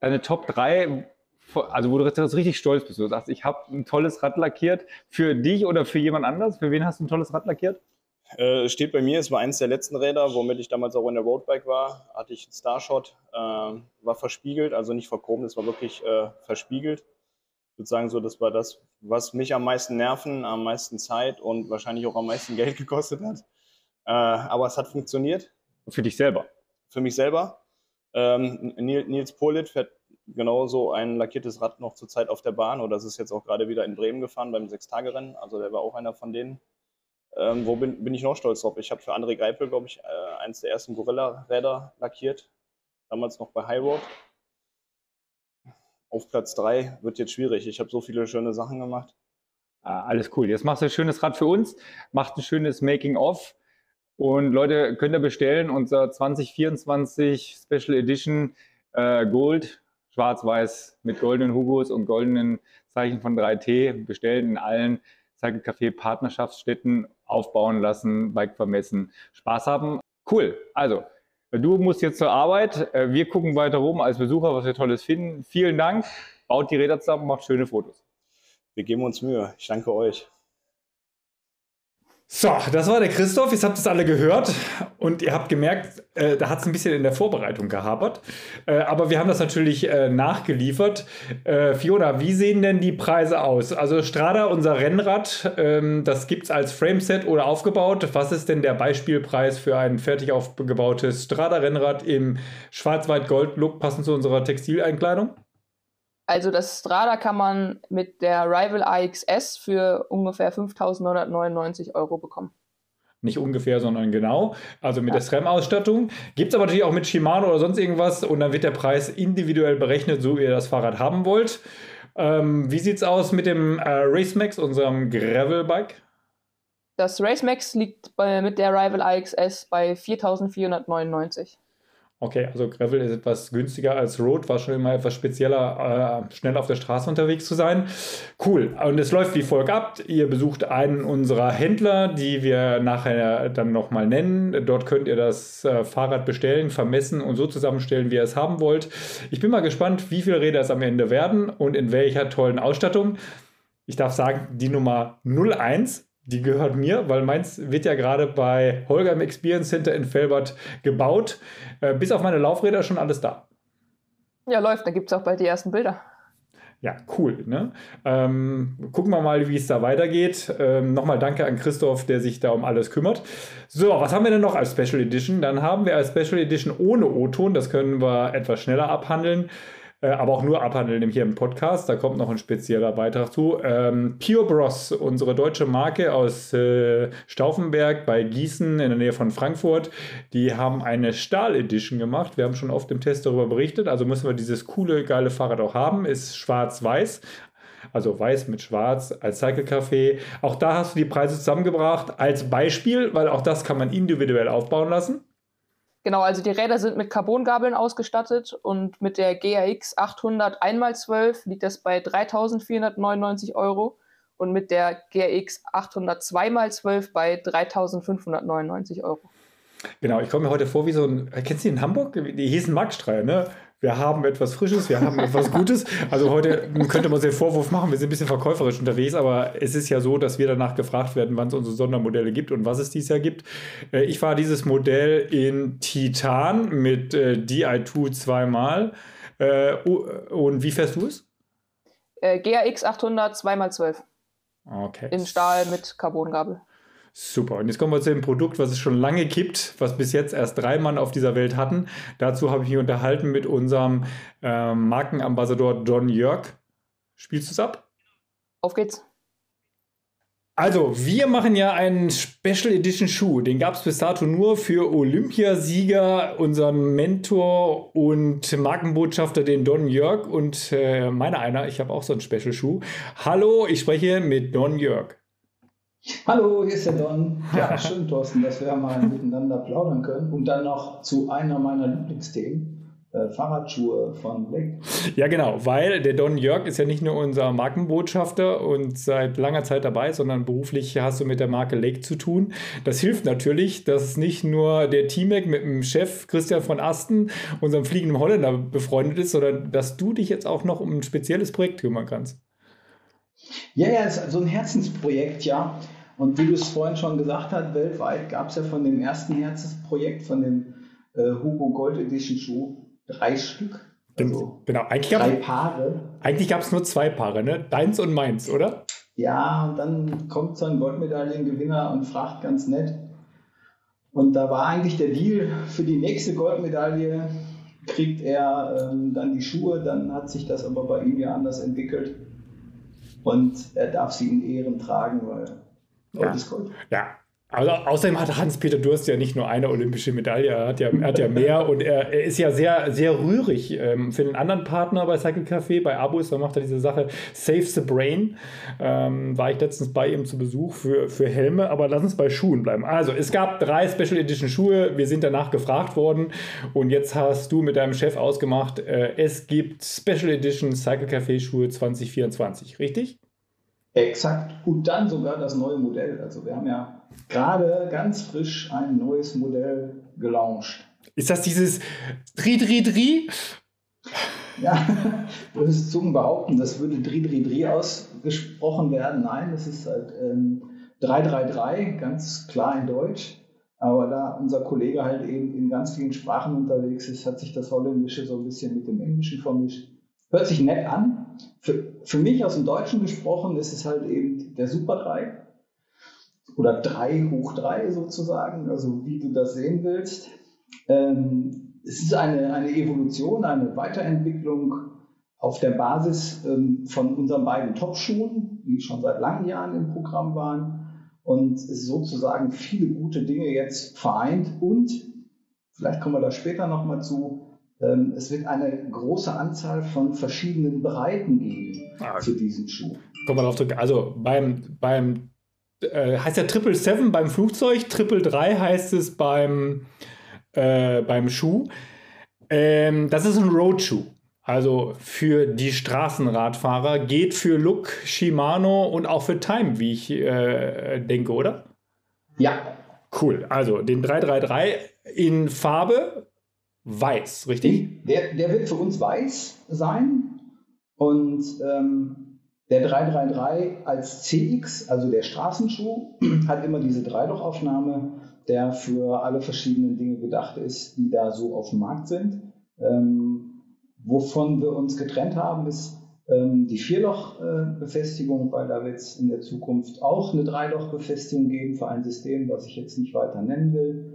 [SPEAKER 2] Deine Top 3, also wo du jetzt richtig stolz bist. Du sagst, ich habe ein tolles Rad lackiert. Für dich oder für jemand anders? Für wen hast du ein tolles Rad lackiert?
[SPEAKER 4] Äh, steht bei mir, es war eines der letzten Räder, womit ich damals auch in der Roadbike war. Hatte ich einen Starshot, äh, war verspiegelt, also nicht verchromt, es war wirklich äh, verspiegelt. Ich würde sagen, so, das war das, was mich am meisten Nerven, am meisten Zeit und wahrscheinlich auch am meisten Geld gekostet hat. Äh, aber es hat funktioniert
[SPEAKER 2] Für dich selber.
[SPEAKER 4] für mich selber. Ähm, Nils, Polit fährt genauso ein lackiertes Rad noch zurzeit auf der Bahn oder das ist jetzt auch gerade wieder in Bremen gefahren beim Sechstagerennen. Also der war auch einer von denen. Ähm, wo bin, bin ich noch stolz drauf? Ich habe für André Greipel, glaube ich, äh, eins der ersten Gorilla-Räder lackiert. Damals noch bei High Road. Auf Platz 3 wird jetzt schwierig. Ich habe so viele schöne Sachen gemacht.
[SPEAKER 5] Ah, alles cool. Jetzt machst du ein schönes Rad für uns, macht ein schönes Making-of. Und Leute, könnt ihr bestellen unser 2024 Special Edition äh, Gold, schwarz-weiß mit goldenen Hugos und goldenen Zeichen von 3T. Bestellen in allen Cycle Café Partnerschaftsstätten aufbauen lassen, Bike vermessen, Spaß haben. Cool. Also, du musst jetzt zur Arbeit. Äh, wir gucken weiter rum als Besucher, was wir Tolles finden. Vielen Dank. Baut die Räder zusammen, macht schöne Fotos.
[SPEAKER 4] Wir geben uns Mühe. Ich danke euch.
[SPEAKER 2] So, das war der Christoph. Jetzt habt ihr es alle gehört und ihr habt gemerkt, äh, da hat es ein bisschen in der Vorbereitung gehabert. Äh, aber wir haben das natürlich äh, nachgeliefert. Äh, Fiona, wie sehen denn die Preise aus? Also Strada, unser Rennrad, ähm, das gibt es als Frameset oder aufgebaut. Was ist denn der Beispielpreis für ein fertig aufgebautes Strada-Rennrad im Schwarz-Weiß-Gold-Look passend zu unserer Textileinkleidung?
[SPEAKER 3] Also das Strada kann man mit der Rival AXS für ungefähr 5.999 Euro bekommen.
[SPEAKER 2] Nicht ungefähr, sondern genau. Also mit ja. der SRAM-Ausstattung. Gibt es aber natürlich auch mit Shimano oder sonst irgendwas und dann wird der Preis individuell berechnet, so wie ihr das Fahrrad haben wollt. Ähm, wie sieht es aus mit dem äh, Racemax, unserem Gravel-Bike?
[SPEAKER 3] Das Racemax liegt bei, mit der Rival AXS bei 4.499.
[SPEAKER 2] Okay, also Gravel ist etwas günstiger als Road, war schon immer etwas spezieller, äh, schnell auf der Straße unterwegs zu sein. Cool. Und es läuft wie folgt ab. Ihr besucht einen unserer Händler, die wir nachher dann nochmal nennen. Dort könnt ihr das äh, Fahrrad bestellen, vermessen und so zusammenstellen, wie ihr es haben wollt. Ich bin mal gespannt, wie viele Räder es am Ende werden und in welcher tollen Ausstattung. Ich darf sagen, die Nummer 01 die gehört mir, weil meins wird ja gerade bei Holger im Experience Center in Felbert gebaut. Äh, bis auf meine Laufräder schon alles da.
[SPEAKER 3] Ja, läuft. Da gibt es auch bald die ersten Bilder.
[SPEAKER 2] Ja, cool. Ne? Ähm, gucken wir mal, wie es da weitergeht. Ähm, Nochmal danke an Christoph, der sich da um alles kümmert. So, was haben wir denn noch als Special Edition? Dann haben wir als Special Edition ohne O-Ton, das können wir etwas schneller abhandeln. Äh, aber auch nur abhandeln hier im Podcast. Da kommt noch ein spezieller Beitrag zu. Ähm, Pure Bros, unsere deutsche Marke aus äh, Stauffenberg bei Gießen in der Nähe von Frankfurt, die haben eine Stahl-Edition gemacht. Wir haben schon oft im Test darüber berichtet. Also müssen wir dieses coole, geile Fahrrad auch haben. Ist schwarz-weiß. Also weiß mit schwarz als Cycle Café. Auch da hast du die Preise zusammengebracht als Beispiel, weil auch das kann man individuell aufbauen lassen.
[SPEAKER 3] Genau, also die Räder sind mit Carbongabeln ausgestattet und mit der GRX 800 1x12 liegt das bei 3.499 Euro und mit der GRX 800 2x12 bei 3.599 Euro.
[SPEAKER 2] Genau, ich komme mir heute vor wie so ein, kennst du die in Hamburg? Die hießen Marktstreier, ne? Wir haben etwas Frisches, wir haben etwas Gutes. Also heute könnte man sich den Vorwurf machen, wir sind ein bisschen verkäuferisch unterwegs, aber es ist ja so, dass wir danach gefragt werden, wann es unsere Sondermodelle gibt und was es dieses Jahr gibt. Äh, ich fahre dieses Modell in Titan mit äh, DI2 zweimal. Äh, und wie fährst du es?
[SPEAKER 3] GRX 800 2x12.
[SPEAKER 2] Okay.
[SPEAKER 3] In Stahl mit Carbongabel.
[SPEAKER 2] Super. Und jetzt kommen wir zu dem Produkt, was es schon lange gibt, was bis jetzt erst drei Mann auf dieser Welt hatten. Dazu habe ich mich unterhalten mit unserem äh, Markenambassador John Jörg. Spielst du es ab?
[SPEAKER 3] Auf geht's.
[SPEAKER 2] Also, wir machen ja einen Special Edition Schuh. Den gab es bis dato nur für Olympiasieger, unseren Mentor und Markenbotschafter, den Don Jörg und äh, meiner einer. Ich habe auch so einen Special Schuh. Hallo, ich spreche mit Don Jörg.
[SPEAKER 6] Hallo, hier ist der Don. Ja, schön, Thorsten, dass wir mal miteinander plaudern können. Und dann noch zu einer meiner Lieblingsthemen. Äh, Fahrradschuhe von Blake.
[SPEAKER 2] Ja, genau, weil der Don Jörg ist ja nicht nur unser Markenbotschafter und seit langer Zeit dabei, sondern beruflich hast du mit der Marke Lake zu tun. Das hilft natürlich, dass nicht nur der T-Mac mit dem Chef Christian von Asten, unserem fliegenden Holländer, befreundet ist, sondern dass du dich jetzt auch noch um ein spezielles Projekt kümmern kannst.
[SPEAKER 6] Ja, ja, ist so ein Herzensprojekt, ja. Und wie du es vorhin schon gesagt hast, weltweit gab es ja von dem ersten Herzensprojekt, von dem äh, Hugo Gold Edition Schuh, drei Stück.
[SPEAKER 2] Also genau, eigentlich drei Paare. Eigentlich gab es nur zwei Paare, ne? Deins und meins, oder?
[SPEAKER 6] Ja, und dann kommt so ein Goldmedaillengewinner und fragt ganz nett. Und da war eigentlich der Deal für die nächste Goldmedaille, kriegt er ähm, dann die Schuhe, dann hat sich das aber bei ihm ja anders entwickelt und er darf sie in Ehren tragen, weil
[SPEAKER 2] Gold ja. ist Gold. Ja, Also außerdem hat Hans-Peter Durst ja nicht nur eine olympische Medaille, er hat ja, er hat ja mehr und er, er, ist ja sehr, sehr rührig ähm, für den anderen Partner bei Cycle Café, bei Abus, da macht er diese Sache Save the Brain. Ähm, war ich letztens bei ihm zu Besuch für, für Helme, aber lass uns bei Schuhen bleiben. Also, es gab drei Special Edition Schuhe, wir sind danach gefragt worden und jetzt hast du mit deinem Chef ausgemacht, äh, es gibt Special Edition Cycle Café Schuhe 2024, richtig?
[SPEAKER 6] Exakt. Und dann sogar das neue Modell. Also wir haben ja gerade ganz frisch ein neues Modell gelauncht.
[SPEAKER 2] Ist das dieses Dri Dri Dri?
[SPEAKER 6] Ja, das ist zum Behaupten, das würde Dri Dri Dri ausgesprochen werden. Nein, das ist halt ähm, 333, ganz klar in Deutsch. Aber da unser Kollege halt eben in ganz vielen Sprachen unterwegs ist, hat sich das Holländische so ein bisschen mit dem Englischen vermischt. Hört sich nett an. Für, für mich aus dem Deutschen gesprochen ist es halt eben der Super 3 oder 3 hoch 3 sozusagen, also wie du das sehen willst. Ähm, es ist eine, eine Evolution, eine Weiterentwicklung auf der Basis ähm, von unseren beiden Top-Schuhen, die schon seit langen Jahren im Programm waren. Und sozusagen viele gute Dinge jetzt vereint. Und vielleicht kommen wir da später nochmal zu, es wird eine große Anzahl von verschiedenen Breiten geben ah, für diesen Schuh.
[SPEAKER 2] Kommen wir darauf zurück. Also beim, beim äh, heißt ja Triple Seven beim Flugzeug, Triple 3 heißt es beim, äh, beim Schuh. Ähm, das ist ein Roadschuh. Also für die Straßenradfahrer geht für Look, Shimano und auch für Time, wie ich äh, denke, oder?
[SPEAKER 6] Ja.
[SPEAKER 2] Cool. Also den 333 in Farbe weiß, richtig?
[SPEAKER 6] Der, der wird für uns weiß sein und ähm, der 333 als CX, also der Straßenschuh, hat immer diese Dreilochaufnahme, der für alle verschiedenen Dinge gedacht ist, die da so auf dem Markt sind. Ähm, wovon wir uns getrennt haben, ist ähm, die Vierloch-Befestigung, weil da wird es in der Zukunft auch eine Dreiloch-Befestigung geben für ein System, was ich jetzt nicht weiter nennen will.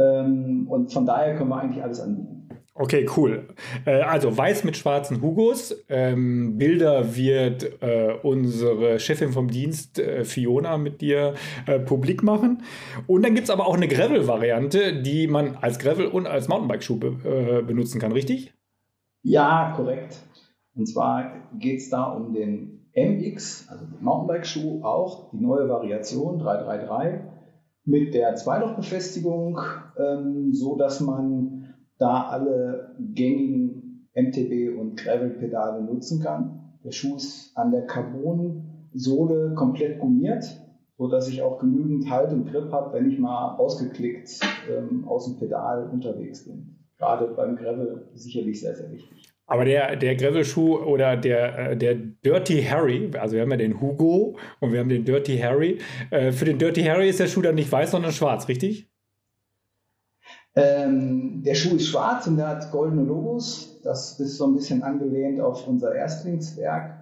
[SPEAKER 6] Ähm, und von daher können wir eigentlich alles anbieten.
[SPEAKER 2] Okay, cool. Äh, also weiß mit schwarzen Hugos. Ähm, Bilder wird äh, unsere Chefin vom Dienst, äh, Fiona, mit dir äh, publik machen. Und dann gibt es aber auch eine Gravel-Variante, die man als Gravel und als Mountainbike-Schuh be äh, benutzen kann, richtig?
[SPEAKER 6] Ja, korrekt. Und zwar geht es da um den MX, also den Mountainbike-Schuh, auch die neue Variation 333 mit der Zweilochbefestigung, ähm, so dass man da alle gängigen MTB und Gravel-Pedale nutzen kann. Der Schuh ist an der Carbon-Sohle komplett gummiert, so dass ich auch genügend Halt und Grip habe, wenn ich mal ausgeklickt ähm, aus dem Pedal unterwegs bin. Gerade beim Gravel sicherlich sehr, sehr wichtig.
[SPEAKER 2] Aber der, der Gravel-Schuh oder der, äh, der Dirty Harry, also wir haben ja den Hugo und wir haben den Dirty Harry. Äh, für den Dirty Harry ist der Schuh dann nicht weiß, sondern schwarz, richtig?
[SPEAKER 6] Ähm, der Schuh ist schwarz und der hat goldene Logos. Das ist so ein bisschen angelehnt auf unser Erstlingswerk.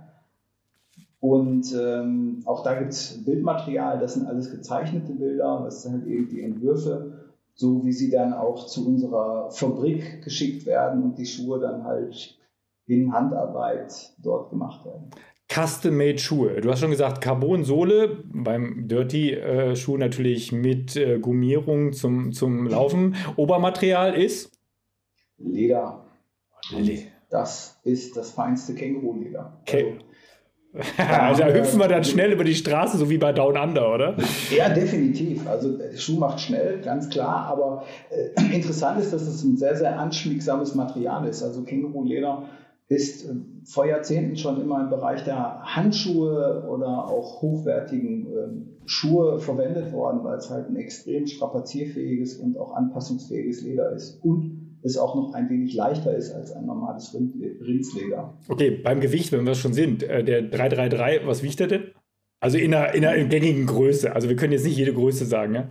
[SPEAKER 6] Und ähm, auch da gibt es Bildmaterial, das sind alles gezeichnete Bilder, das sind halt eben die Entwürfe so wie sie dann auch zu unserer Fabrik geschickt werden und die Schuhe dann halt in Handarbeit dort gemacht werden.
[SPEAKER 2] Custom-made Schuhe. Du hast schon gesagt, Carbon-Sohle, beim Dirty-Schuh äh, natürlich mit äh, Gummierung zum, zum Laufen. Obermaterial ist?
[SPEAKER 6] Leder. Le das ist das feinste Känguruleder.
[SPEAKER 2] Okay. Also, also da hüpfen wir dann schnell über die Straße, so wie bei Down Under, oder?
[SPEAKER 6] Ja, definitiv. Also Schuh macht schnell, ganz klar. Aber äh, interessant ist, dass es ein sehr, sehr anschmiegsames Material ist. Also Känguruleder ist vor Jahrzehnten schon immer im Bereich der Handschuhe oder auch hochwertigen äh, Schuhe verwendet worden, weil es halt ein extrem strapazierfähiges und auch anpassungsfähiges Leder ist. Und es auch noch ein wenig leichter ist als ein normales Rindsleder.
[SPEAKER 2] Okay, beim Gewicht, wenn wir schon sind, äh, der 333, was wiegt der denn? Also in einer, in einer gängigen Größe. Also wir können jetzt nicht jede Größe sagen, ja?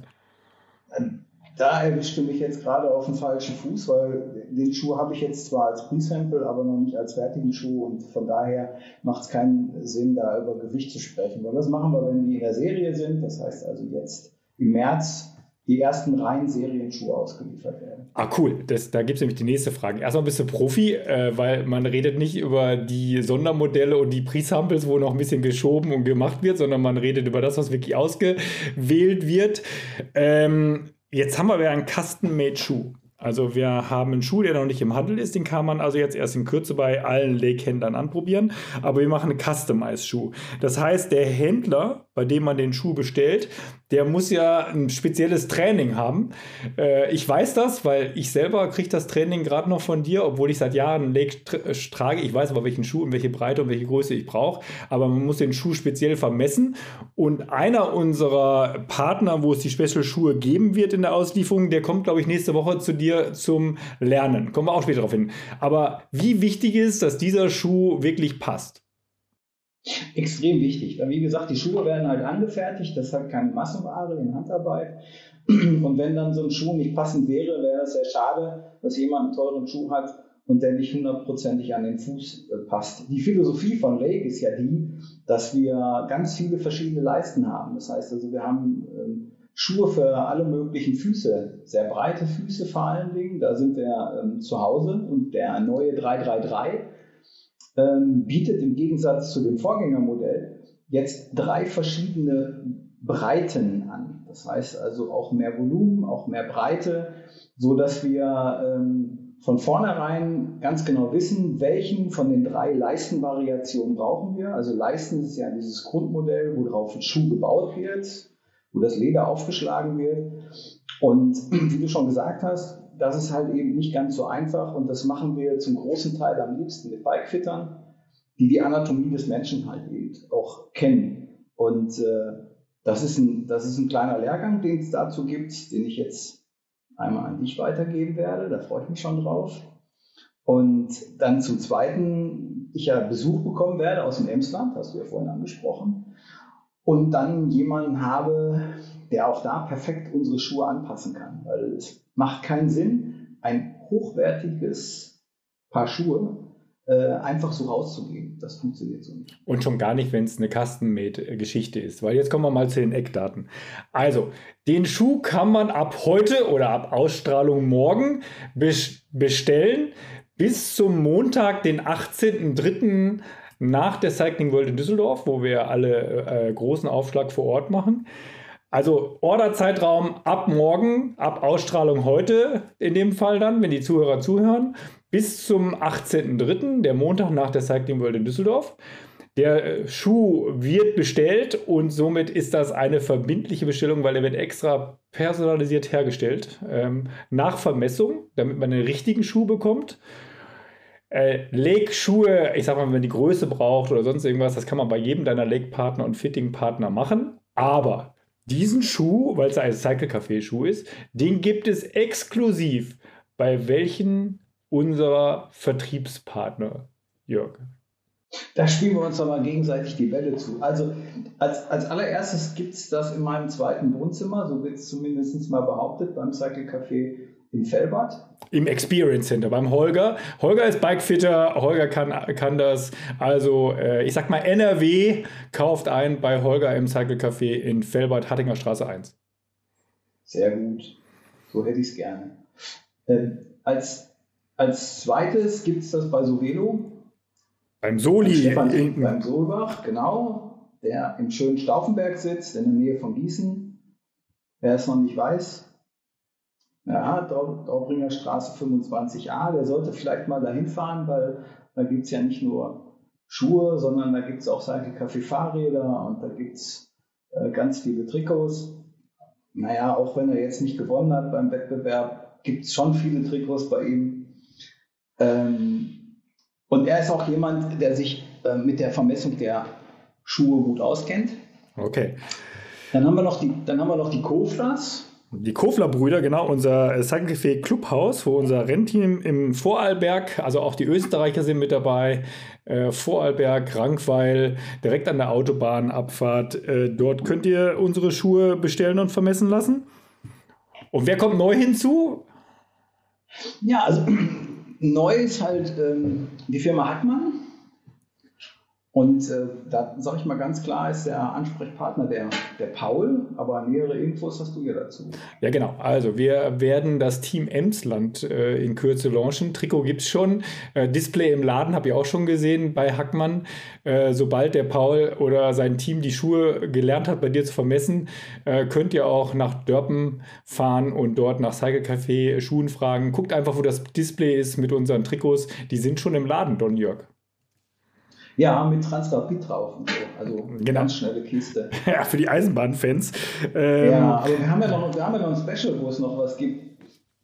[SPEAKER 6] Da erwischte mich jetzt gerade auf den falschen Fuß, weil den Schuh habe ich jetzt zwar als Pre-Sample, aber noch nicht als fertigen Schuh und von daher macht es keinen Sinn, da über Gewicht zu sprechen. Weil das machen wir, wenn die in der Serie sind. Das heißt also jetzt im März die ersten reinen Serienschuhe ausgeliefert werden.
[SPEAKER 2] Ah, cool. Das, da gibt es nämlich die nächste Frage. Erstmal bist du Profi, äh, weil man redet nicht über die Sondermodelle und die Pre-Samples, wo noch ein bisschen geschoben und gemacht wird, sondern man redet über das, was wirklich ausgewählt wird. Ähm, jetzt haben wir ja einen Custom-Made-Schuh. Also wir haben einen Schuh, der noch nicht im Handel ist, den kann man also jetzt erst in Kürze bei allen Lake-Händlern anprobieren. Aber wir machen einen Customized-Schuh. Das heißt, der Händler, bei dem man den Schuh bestellt, der muss ja ein spezielles Training haben. Äh, ich weiß das, weil ich selber kriege das Training gerade noch von dir, obwohl ich seit Jahren Lake äh, trage. Ich weiß aber, welchen Schuh und welche Breite und welche Größe ich brauche. Aber man muss den Schuh speziell vermessen. Und einer unserer Partner, wo es die Special-Schuhe geben wird in der Auslieferung, der kommt, glaube ich, nächste Woche zu dir zum Lernen. Kommen wir auch später darauf hin. Aber wie wichtig ist, dass dieser Schuh wirklich passt?
[SPEAKER 6] Extrem wichtig. Wie gesagt, die Schuhe werden halt angefertigt, das ist halt keine Massenware in Handarbeit. Und wenn dann so ein Schuh nicht passend wäre, wäre es sehr schade, dass jemand einen teuren Schuh hat und der nicht hundertprozentig an den Fuß äh, passt. Die Philosophie von Lake ist ja die, dass wir ganz viele verschiedene Leisten haben. Das heißt also, wir haben ähm, Schuhe für alle möglichen Füße, sehr breite Füße vor allen Dingen, da sind wir ähm, zu Hause und der neue 333 ähm, bietet im Gegensatz zu dem Vorgängermodell jetzt drei verschiedene Breiten an. Das heißt also auch mehr Volumen, auch mehr Breite, so dass wir ähm, von vornherein ganz genau wissen, welchen von den drei Leistenvariationen brauchen wir. Also Leisten ist ja dieses Grundmodell, worauf ein Schuh gebaut wird, wo das Leder aufgeschlagen wird. Und wie du schon gesagt hast, das ist halt eben nicht ganz so einfach und das machen wir zum großen Teil am liebsten mit Bikefittern, die die Anatomie des Menschen halt eben auch kennen. Und äh, das, ist ein, das ist ein kleiner Lehrgang, den es dazu gibt, den ich jetzt einmal an dich weitergeben werde. Da freue ich mich schon drauf. Und dann zum Zweiten, ich ja Besuch bekommen werde aus dem Emsland, hast du ja vorhin angesprochen. Und dann jemanden habe, der auch da perfekt unsere Schuhe anpassen kann. Weil es macht keinen Sinn, ein hochwertiges Paar Schuhe äh, einfach so rauszugeben. Das funktioniert so nicht.
[SPEAKER 2] Und schon gar nicht, wenn es eine Custom-Made-Geschichte ist. Weil jetzt kommen wir mal zu den Eckdaten. Also, den Schuh kann man ab heute oder ab Ausstrahlung morgen bestellen bis zum Montag, den 18.03. nach der Cycling World in Düsseldorf, wo wir alle äh, großen Aufschlag vor Ort machen. Also Orderzeitraum ab morgen, ab Ausstrahlung heute in dem Fall dann, wenn die Zuhörer zuhören, bis zum 18.03., der Montag nach der Cycling World in Düsseldorf. Der äh, Schuh wird bestellt und somit ist das eine verbindliche Bestellung, weil er wird extra personalisiert hergestellt. Ähm, nach Vermessung, damit man den richtigen Schuh bekommt. Äh, Leg-Schuhe, ich sag mal, wenn man die Größe braucht oder sonst irgendwas, das kann man bei jedem deiner Leg-Partner und Fitting-Partner machen. Aber diesen Schuh, weil es ein Cycle Café Schuh ist, den gibt es exklusiv bei welchen unserer Vertriebspartner, Jörg?
[SPEAKER 6] Da spielen wir uns doch mal gegenseitig die Bälle zu. Also als, als allererstes gibt es das in meinem zweiten Wohnzimmer, so wird es zumindest mal behauptet, beim Cycle Café in Fellbad.
[SPEAKER 2] Im Experience Center beim Holger. Holger ist Bikefitter, Holger kann, kann das. Also, äh, ich sag mal, NRW kauft ein bei Holger im Cycle Café in Fellbad, Hattinger Straße 1.
[SPEAKER 6] Sehr gut. So hätte ich es gerne. Ähm, als, als zweites gibt es das bei Sovelo.
[SPEAKER 2] Beim Soli.
[SPEAKER 6] Stefan, in, beim Solbach, genau. Der im schönen Stauffenberg sitzt, in der Nähe von Gießen. Wer es noch nicht weiß, ja, Daubringer Straße 25a, der sollte vielleicht mal dahin fahren, weil da gibt es ja nicht nur Schuhe, sondern da gibt es auch Cycle Café Fahrräder und da gibt es äh, ganz viele Trikots. Naja, auch wenn er jetzt nicht gewonnen hat beim Wettbewerb, gibt es schon viele Trikots bei ihm. Ähm, und er ist auch jemand, der sich äh, mit der Vermessung der Schuhe gut auskennt.
[SPEAKER 2] Okay.
[SPEAKER 6] Dann haben wir noch die, dann haben wir noch die Koflas.
[SPEAKER 2] Die Kofler-Brüder, genau, unser Cycle Café Clubhaus, wo unser Rennteam im Vorarlberg, also auch die Österreicher sind mit dabei, äh, Vorarlberg, Rankweil, direkt an der Autobahnabfahrt. Äh, dort könnt ihr unsere Schuhe bestellen und vermessen lassen. Und wer kommt neu hinzu?
[SPEAKER 6] Ja, also neu ist halt ähm, die Firma Hackmann. Und äh, da sage ich mal ganz klar, ist der Ansprechpartner der, der Paul, aber nähere Infos hast du ja dazu.
[SPEAKER 2] Ja, genau. Also wir werden das Team Emsland äh, in Kürze launchen. Trikot gibt es schon. Äh, Display im Laden habe ich auch schon gesehen bei Hackmann. Äh, sobald der Paul oder sein Team die Schuhe gelernt hat, bei dir zu vermessen, äh, könnt ihr auch nach Dörpen fahren und dort nach Cycle Café Schuhen fragen. Guckt einfach, wo das Display ist mit unseren Trikots. Die sind schon im Laden, Don Jörg.
[SPEAKER 6] Ja, mit Transrapid drauf und so. Also
[SPEAKER 2] Genau.
[SPEAKER 6] ganz schnelle Kiste.
[SPEAKER 2] Ja, für die Eisenbahnfans. Ähm,
[SPEAKER 6] ja, aber wir haben ja noch, wir haben ja noch ein Special, wo es noch was gibt.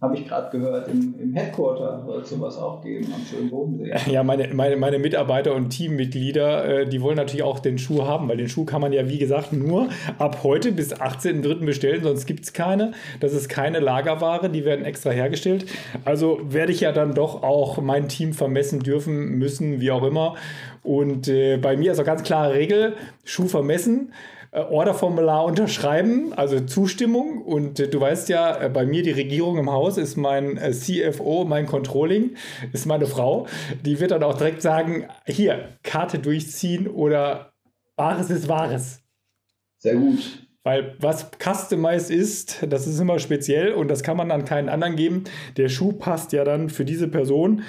[SPEAKER 6] Habe ich gerade gehört. Im, Im Headquarter soll es sowas auch geben am schönen Bodensee.
[SPEAKER 2] Ja, meine, meine, meine Mitarbeiter und Teammitglieder, äh, die wollen natürlich auch den Schuh haben, weil den Schuh kann man ja, wie gesagt, nur ab heute bis 18.03. bestellen, sonst gibt es keine. Das ist keine Lagerware, die werden extra hergestellt. Also werde ich ja dann doch auch mein Team vermessen dürfen, müssen, wie auch immer. Und äh, bei mir ist auch ganz klare Regel, Schuh vermessen. Äh, Orderformular unterschreiben, also Zustimmung. Und äh, du weißt ja, äh, bei mir die Regierung im Haus ist mein CFO, mein Controlling, ist meine Frau. Die wird dann auch direkt sagen, hier, Karte durchziehen oder Wahres ist Wahres.
[SPEAKER 6] Sehr gut.
[SPEAKER 2] Weil was customized ist, das ist immer speziell und das kann man dann keinen anderen geben. Der Schuh passt ja dann für diese Person.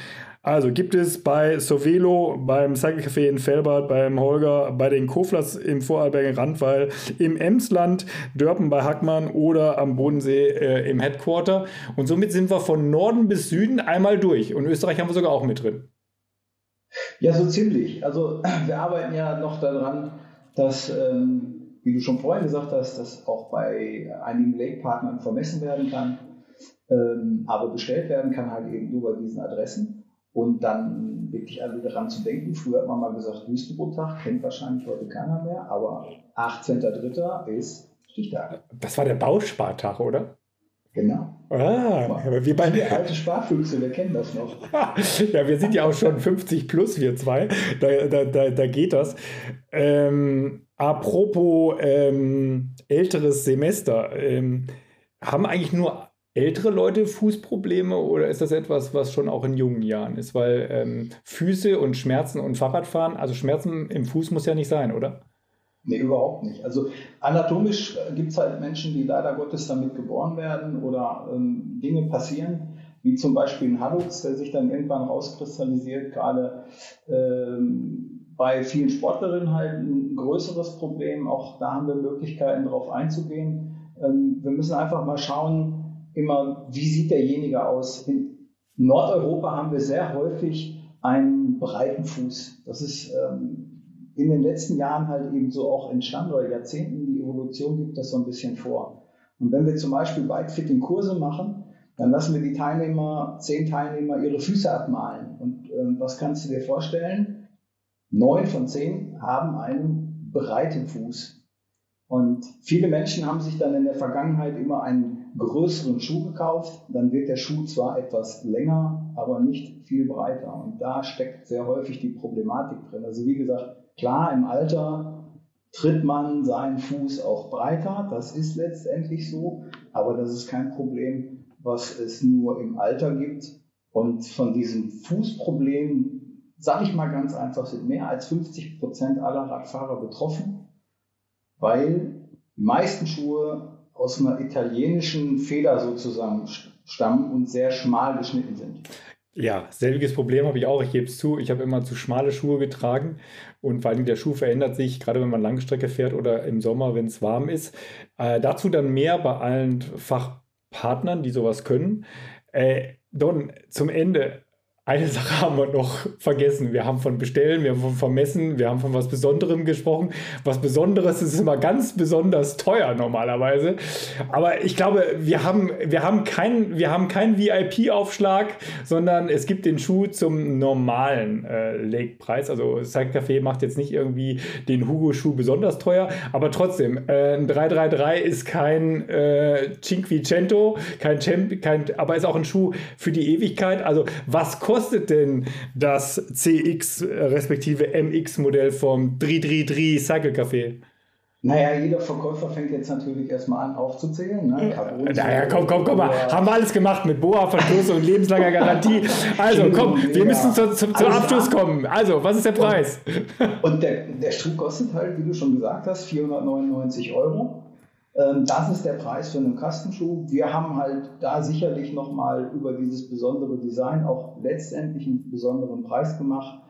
[SPEAKER 2] Also gibt es bei Sovelo, beim Cycle Café in Felbert, beim Holger, bei den Koflers im Vorarlberger Randwall, im Emsland, Dörpen bei Hackmann oder am Bodensee äh, im Headquarter. Und somit sind wir von Norden bis Süden einmal durch. Und Österreich haben wir sogar auch mit drin.
[SPEAKER 6] Ja, so ziemlich. Also wir arbeiten ja noch daran, dass, ähm, wie du schon vorhin gesagt hast, das auch bei einigen Lake-Partnern vermessen werden kann. Ähm, aber bestellt werden kann halt eben nur bei diesen Adressen. Und dann wirklich alle daran zu denken. Früher hat man mal gesagt, Wüstenbruttag, kennt wahrscheinlich heute keiner mehr, aber 18.03. ist Stichtag.
[SPEAKER 2] Das war der Bauspartag, oder?
[SPEAKER 6] Genau.
[SPEAKER 2] Ah, aber wir beide.
[SPEAKER 6] Wir alte Sparfüchse, wir kennen das noch.
[SPEAKER 2] ja, wir sind ja auch schon 50 plus, wir zwei. Da, da, da, da geht das. Ähm, apropos ähm, älteres Semester. Ähm, haben eigentlich nur ältere Leute Fußprobleme oder ist das etwas, was schon auch in jungen Jahren ist? Weil ähm, Füße und Schmerzen und Fahrradfahren, also Schmerzen im Fuß muss ja nicht sein, oder?
[SPEAKER 6] Nee, überhaupt nicht. Also anatomisch gibt es halt Menschen, die leider Gottes damit geboren werden oder ähm, Dinge passieren, wie zum Beispiel ein Hallux, der sich dann irgendwann rauskristallisiert, gerade ähm, bei vielen Sportlerinnen halt ein größeres Problem. Auch da haben wir Möglichkeiten, darauf einzugehen. Ähm, wir müssen einfach mal schauen, immer, wie sieht derjenige aus. In Nordeuropa haben wir sehr häufig einen breiten Fuß. Das ist ähm, in den letzten Jahren halt eben so auch entstanden oder Jahrzehnten. Die Evolution gibt das so ein bisschen vor. Und wenn wir zum Beispiel Bikefitting-Kurse machen, dann lassen wir die Teilnehmer, zehn Teilnehmer, ihre Füße abmalen. Und ähm, was kannst du dir vorstellen? Neun von zehn haben einen breiten Fuß. Und viele Menschen haben sich dann in der Vergangenheit immer einen größeren Schuh gekauft. Dann wird der Schuh zwar etwas länger, aber nicht viel breiter. Und da steckt sehr häufig die Problematik drin. Also wie gesagt, klar, im Alter tritt man seinen Fuß auch breiter. Das ist letztendlich so. Aber das ist kein Problem, was es nur im Alter gibt. Und von diesem Fußproblem, sage ich mal ganz einfach, sind mehr als 50 Prozent aller Radfahrer betroffen weil die meisten Schuhe aus einer italienischen Feder sozusagen stammen und sehr schmal geschnitten sind.
[SPEAKER 2] Ja, selbiges Problem habe ich auch. Ich gebe es zu, ich habe immer zu schmale Schuhe getragen und vor allem der Schuh verändert sich, gerade wenn man Langstrecke fährt oder im Sommer, wenn es warm ist. Äh, dazu dann mehr bei allen Fachpartnern, die sowas können. Äh, Don, zum Ende, eine Sache haben wir noch vergessen. Wir haben von Bestellen, wir haben von Vermessen, wir haben von was Besonderem gesprochen. Was Besonderes ist immer ganz besonders teuer normalerweise. Aber ich glaube, wir haben, wir haben keinen kein VIP-Aufschlag, sondern es gibt den Schuh zum normalen äh, Lake-Preis. Also Cycle Café macht jetzt nicht irgendwie den Hugo-Schuh besonders teuer, aber trotzdem, äh, ein 333 ist kein äh, Cinquecento, kein, Champ, kein, aber ist auch ein Schuh für die Ewigkeit. Also was kostet kostet denn das CX respektive MX Modell vom 333 Cycle Café?
[SPEAKER 6] Naja, jeder Verkäufer fängt jetzt natürlich erstmal an aufzuzählen. Ne?
[SPEAKER 2] Carbon naja, komm, komm, komm mal. Haben wir alles gemacht mit Boa-Verschluss und lebenslanger Garantie. Also komm, wir müssen zu, zu, zum Abschluss kommen. Also, was ist der Preis?
[SPEAKER 6] Und der, der Schuh kostet halt, wie du schon gesagt hast, 499 Euro. Ähm, das ist der Preis für einen Kastenschuh. Wir haben halt da sicherlich nochmal über dieses besondere Design auch letztendlich einen besonderen Preis gemacht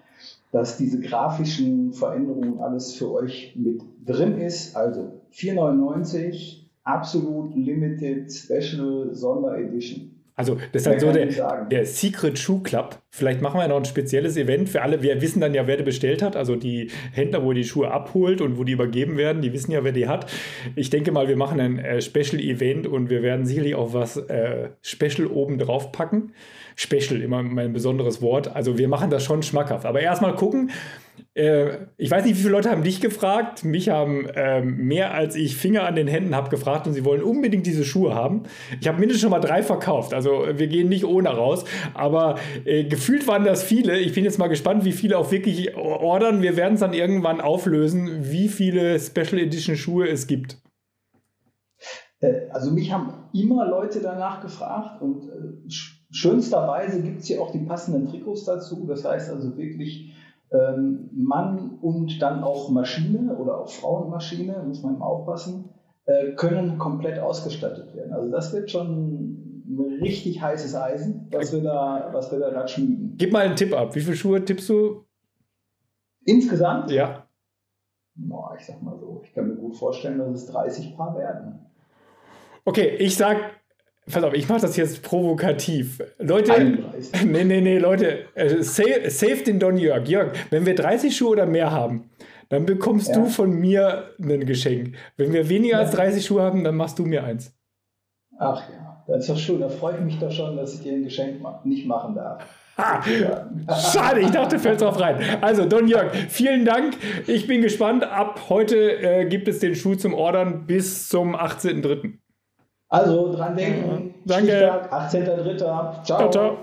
[SPEAKER 6] dass diese grafischen Veränderungen alles für euch mit drin ist. Also 4,99 absolut limited special Sonderedition.
[SPEAKER 2] Also das ist halt so der, der Secret Shoe Club. Vielleicht machen wir noch ein spezielles Event für alle. Wir wissen dann ja, wer die bestellt hat. Also die Händler, wo die Schuhe abholt und wo die übergeben werden, die wissen ja, wer die hat. Ich denke mal, wir machen ein äh, Special Event und wir werden sicherlich auch was äh, Special oben drauf packen. Special, immer mein besonderes Wort. Also wir machen das schon schmackhaft. Aber erstmal gucken. Äh, ich weiß nicht, wie viele Leute haben dich gefragt. Mich haben äh, mehr als ich Finger an den Händen habe gefragt und sie wollen unbedingt diese Schuhe haben. Ich habe mindestens schon mal drei verkauft. Also wir gehen nicht ohne raus. Aber äh, gefühlt waren das viele. Ich bin jetzt mal gespannt, wie viele auch wirklich ordern. Wir werden es dann irgendwann auflösen, wie viele Special Edition Schuhe es gibt.
[SPEAKER 6] Äh, also mich haben immer Leute danach gefragt und äh, Schönsterweise gibt es hier auch die passenden Trikots dazu. Das heißt also wirklich ähm, Mann und dann auch Maschine oder auch Frauenmaschine, muss man immer aufpassen, äh, können komplett ausgestattet werden. Also das wird schon ein richtig heißes Eisen, was wir da, was wir da gerade schmieden.
[SPEAKER 2] Gib mal einen Tipp ab. Wie viele Schuhe tippst du?
[SPEAKER 6] Insgesamt?
[SPEAKER 2] Ja.
[SPEAKER 6] Boah, ich sag mal so, ich kann mir gut vorstellen, dass es 30 Paar werden.
[SPEAKER 2] Okay, ich sag Pass auf, ich mache das jetzt provokativ. Leute, nee, nee, nee, Leute, äh, save, save, den Don Jörg. Jörg, wenn wir 30 Schuhe oder mehr haben, dann bekommst ja. du von mir ein Geschenk. Wenn wir weniger ja. als 30 Schuhe haben, dann machst du mir eins.
[SPEAKER 6] Ach ja, das ist doch schön. Da freue ich mich doch schon, dass ich dir ein Geschenk nicht machen darf.
[SPEAKER 2] Ha, schade, ich dachte, du fällst drauf rein. Also, Don Jörg, vielen Dank. Ich bin gespannt. Ab heute äh, gibt es den Schuh zum Ordern bis zum 18.03.
[SPEAKER 6] Also dran denken.
[SPEAKER 2] Danke.
[SPEAKER 6] 18.03. Ciao.
[SPEAKER 2] ciao, ciao.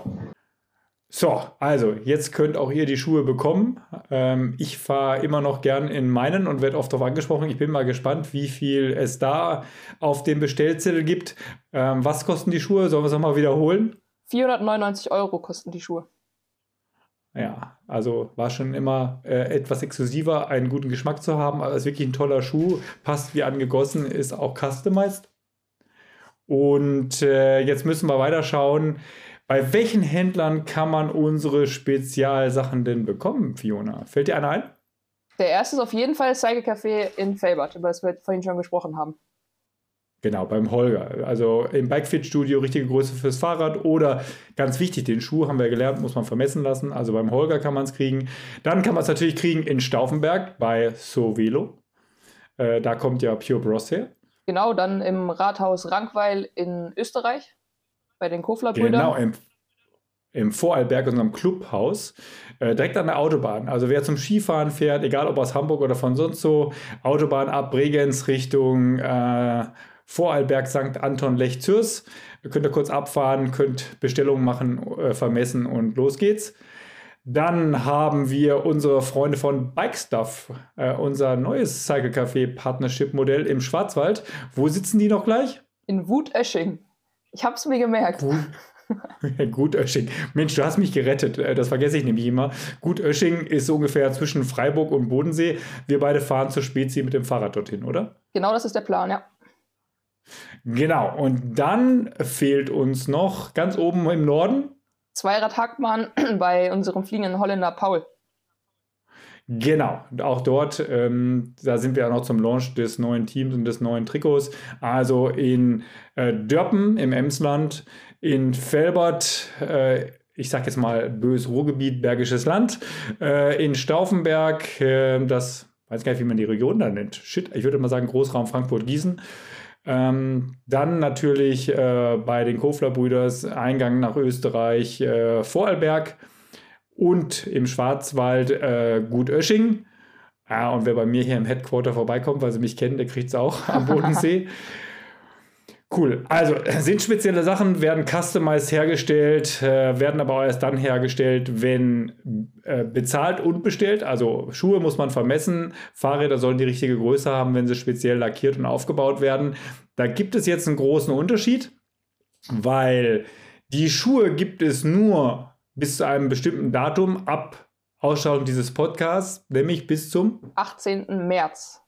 [SPEAKER 2] So, also jetzt könnt auch ihr die Schuhe bekommen. Ähm, ich fahre immer noch gern in meinen und werde oft darauf angesprochen. Ich bin mal gespannt, wie viel es da auf dem Bestellzettel gibt. Ähm, was kosten die Schuhe? Sollen wir es nochmal wiederholen?
[SPEAKER 3] 499 Euro kosten die Schuhe.
[SPEAKER 2] Ja, also war schon immer äh, etwas exklusiver, einen guten Geschmack zu haben, aber es ist wirklich ein toller Schuh, passt wie angegossen, ist auch customized. Und äh, jetzt müssen wir weiter schauen, bei welchen Händlern kann man unsere Spezialsachen denn bekommen, Fiona? Fällt dir einer ein?
[SPEAKER 3] Der erste ist auf jeden Fall Cycle Café in Felbert, über das wir vorhin schon gesprochen haben.
[SPEAKER 2] Genau, beim Holger. Also im Bikefit Studio richtige Größe fürs Fahrrad oder ganz wichtig, den Schuh haben wir gelernt, muss man vermessen lassen. Also beim Holger kann man es kriegen. Dann kann man es natürlich kriegen in Stauffenberg bei Sovelo. Äh, da kommt ja Pure Bros her.
[SPEAKER 3] Genau, dann im Rathaus Rankweil in Österreich bei den Kofler-Brüdern.
[SPEAKER 2] Genau, im, im Vorarlberg, unserem Clubhaus, äh, direkt an der Autobahn. Also wer zum Skifahren fährt, egal ob aus Hamburg oder von sonst so, Autobahn ab Bregenz Richtung äh, Vorarlberg St. Anton Lech Zürs. Könnt ihr kurz abfahren, könnt Bestellungen machen, äh, vermessen und los geht's. Dann haben wir unsere Freunde von Bike Stuff, äh, unser neues Cycle Café Partnership Modell im Schwarzwald. Wo sitzen die noch gleich?
[SPEAKER 3] In Wutösching. Ich habe es mir gemerkt.
[SPEAKER 2] Gut Ösching. Mensch, du hast mich gerettet. Äh, das vergesse ich nämlich immer. Gut Ösching ist ungefähr zwischen Freiburg und Bodensee. Wir beide fahren zur Spezi mit dem Fahrrad dorthin, oder?
[SPEAKER 3] Genau, das ist der Plan, ja.
[SPEAKER 2] Genau. Und dann fehlt uns noch ganz oben im Norden
[SPEAKER 3] Zweirad-Hackmann bei unserem fliegenden Holländer Paul.
[SPEAKER 2] Genau, auch dort, ähm, da sind wir ja noch zum Launch des neuen Teams und des neuen Trikots. Also in äh, Dörpen im Emsland, in Felbert, äh, ich sag jetzt mal bös Ruhrgebiet, Bergisches Land, äh, in Stauffenberg, äh, das weiß gar nicht, wie man die Region da nennt. Shit, ich würde mal sagen Großraum Frankfurt-Gießen. Ähm, dann natürlich äh, bei den Kofler-Brüders Eingang nach Österreich äh, Vorarlberg und im Schwarzwald äh, Gutösching. Ja, und wer bei mir hier im Headquarter vorbeikommt, weil sie mich kennen, der kriegt es auch am Bodensee. Cool. Also sind spezielle Sachen, werden customized hergestellt, äh, werden aber auch erst dann hergestellt, wenn äh, bezahlt und bestellt. Also Schuhe muss man vermessen, Fahrräder sollen die richtige Größe haben, wenn sie speziell lackiert und aufgebaut werden. Da gibt es jetzt einen großen Unterschied, weil die Schuhe gibt es nur bis zu einem bestimmten Datum ab Ausstrahlung dieses Podcasts, nämlich bis zum
[SPEAKER 3] 18. März.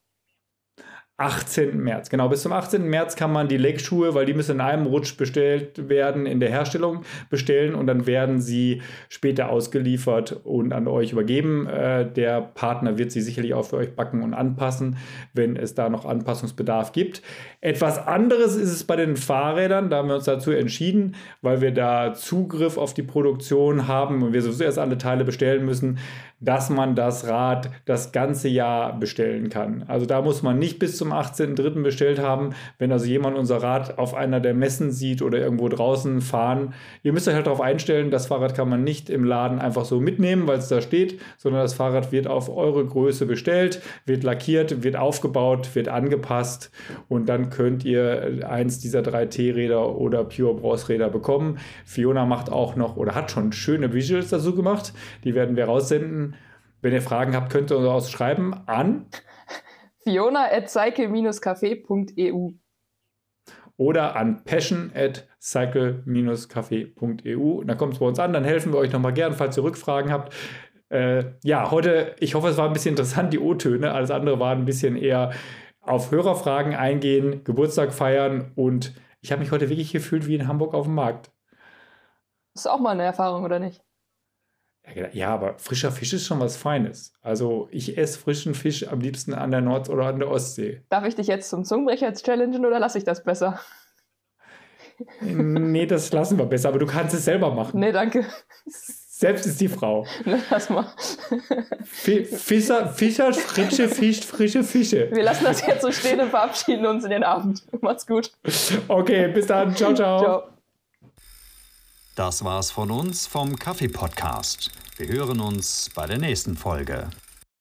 [SPEAKER 2] 18. März. Genau, bis zum 18. März kann man die Legschuhe, weil die müssen in einem Rutsch bestellt werden, in der Herstellung bestellen und dann werden sie später ausgeliefert und an euch übergeben. Äh, der Partner wird sie sicherlich auch für euch backen und anpassen, wenn es da noch Anpassungsbedarf gibt. Etwas anderes ist es bei den Fahrrädern. Da haben wir uns dazu entschieden, weil wir da Zugriff auf die Produktion haben und wir sowieso erst alle Teile bestellen müssen, dass man das Rad das ganze Jahr bestellen kann. Also da muss man nicht bis zum 18.03. bestellt haben. Wenn also jemand unser Rad auf einer der Messen sieht oder irgendwo draußen fahren, ihr müsst euch halt darauf einstellen, das Fahrrad kann man nicht im Laden einfach so mitnehmen, weil es da steht, sondern das Fahrrad wird auf eure Größe bestellt, wird lackiert, wird aufgebaut, wird angepasst und dann könnt ihr eins dieser drei T-Räder oder Pure Bros Räder bekommen. Fiona macht auch noch oder hat schon schöne Visuals dazu gemacht. Die werden wir raussenden. Wenn ihr Fragen habt, könnt ihr uns auch schreiben an
[SPEAKER 3] fiona at cycle-café.eu
[SPEAKER 2] oder an passion at cycle-café.eu. Dann kommt es bei uns an, dann helfen wir euch nochmal gern, falls ihr Rückfragen habt. Äh, ja, heute, ich hoffe, es war ein bisschen interessant, die O-Töne. Alles andere war ein bisschen eher auf Hörerfragen eingehen, Geburtstag feiern und ich habe mich heute wirklich gefühlt wie in Hamburg auf dem Markt.
[SPEAKER 3] Ist auch mal eine Erfahrung, oder nicht?
[SPEAKER 2] Ja, aber frischer Fisch ist schon was Feines. Also ich esse frischen Fisch am liebsten an der Nord- oder an der Ostsee.
[SPEAKER 3] Darf ich dich jetzt zum Zungenbrecher challengen oder lasse ich das besser?
[SPEAKER 2] Nee, das lassen wir besser, aber du kannst es selber machen.
[SPEAKER 3] Nee, danke.
[SPEAKER 2] Selbst ist die Frau.
[SPEAKER 3] Nee, lass mal.
[SPEAKER 2] Fischer, Fischer, frische Fisch, frische Fische.
[SPEAKER 3] Wir lassen das jetzt so stehen und verabschieden uns in den Abend. Macht's gut.
[SPEAKER 2] Okay, bis dann. Ciao, ciao. Ciao.
[SPEAKER 1] Das war's von uns vom Kaffee Podcast. Wir hören uns bei der nächsten Folge.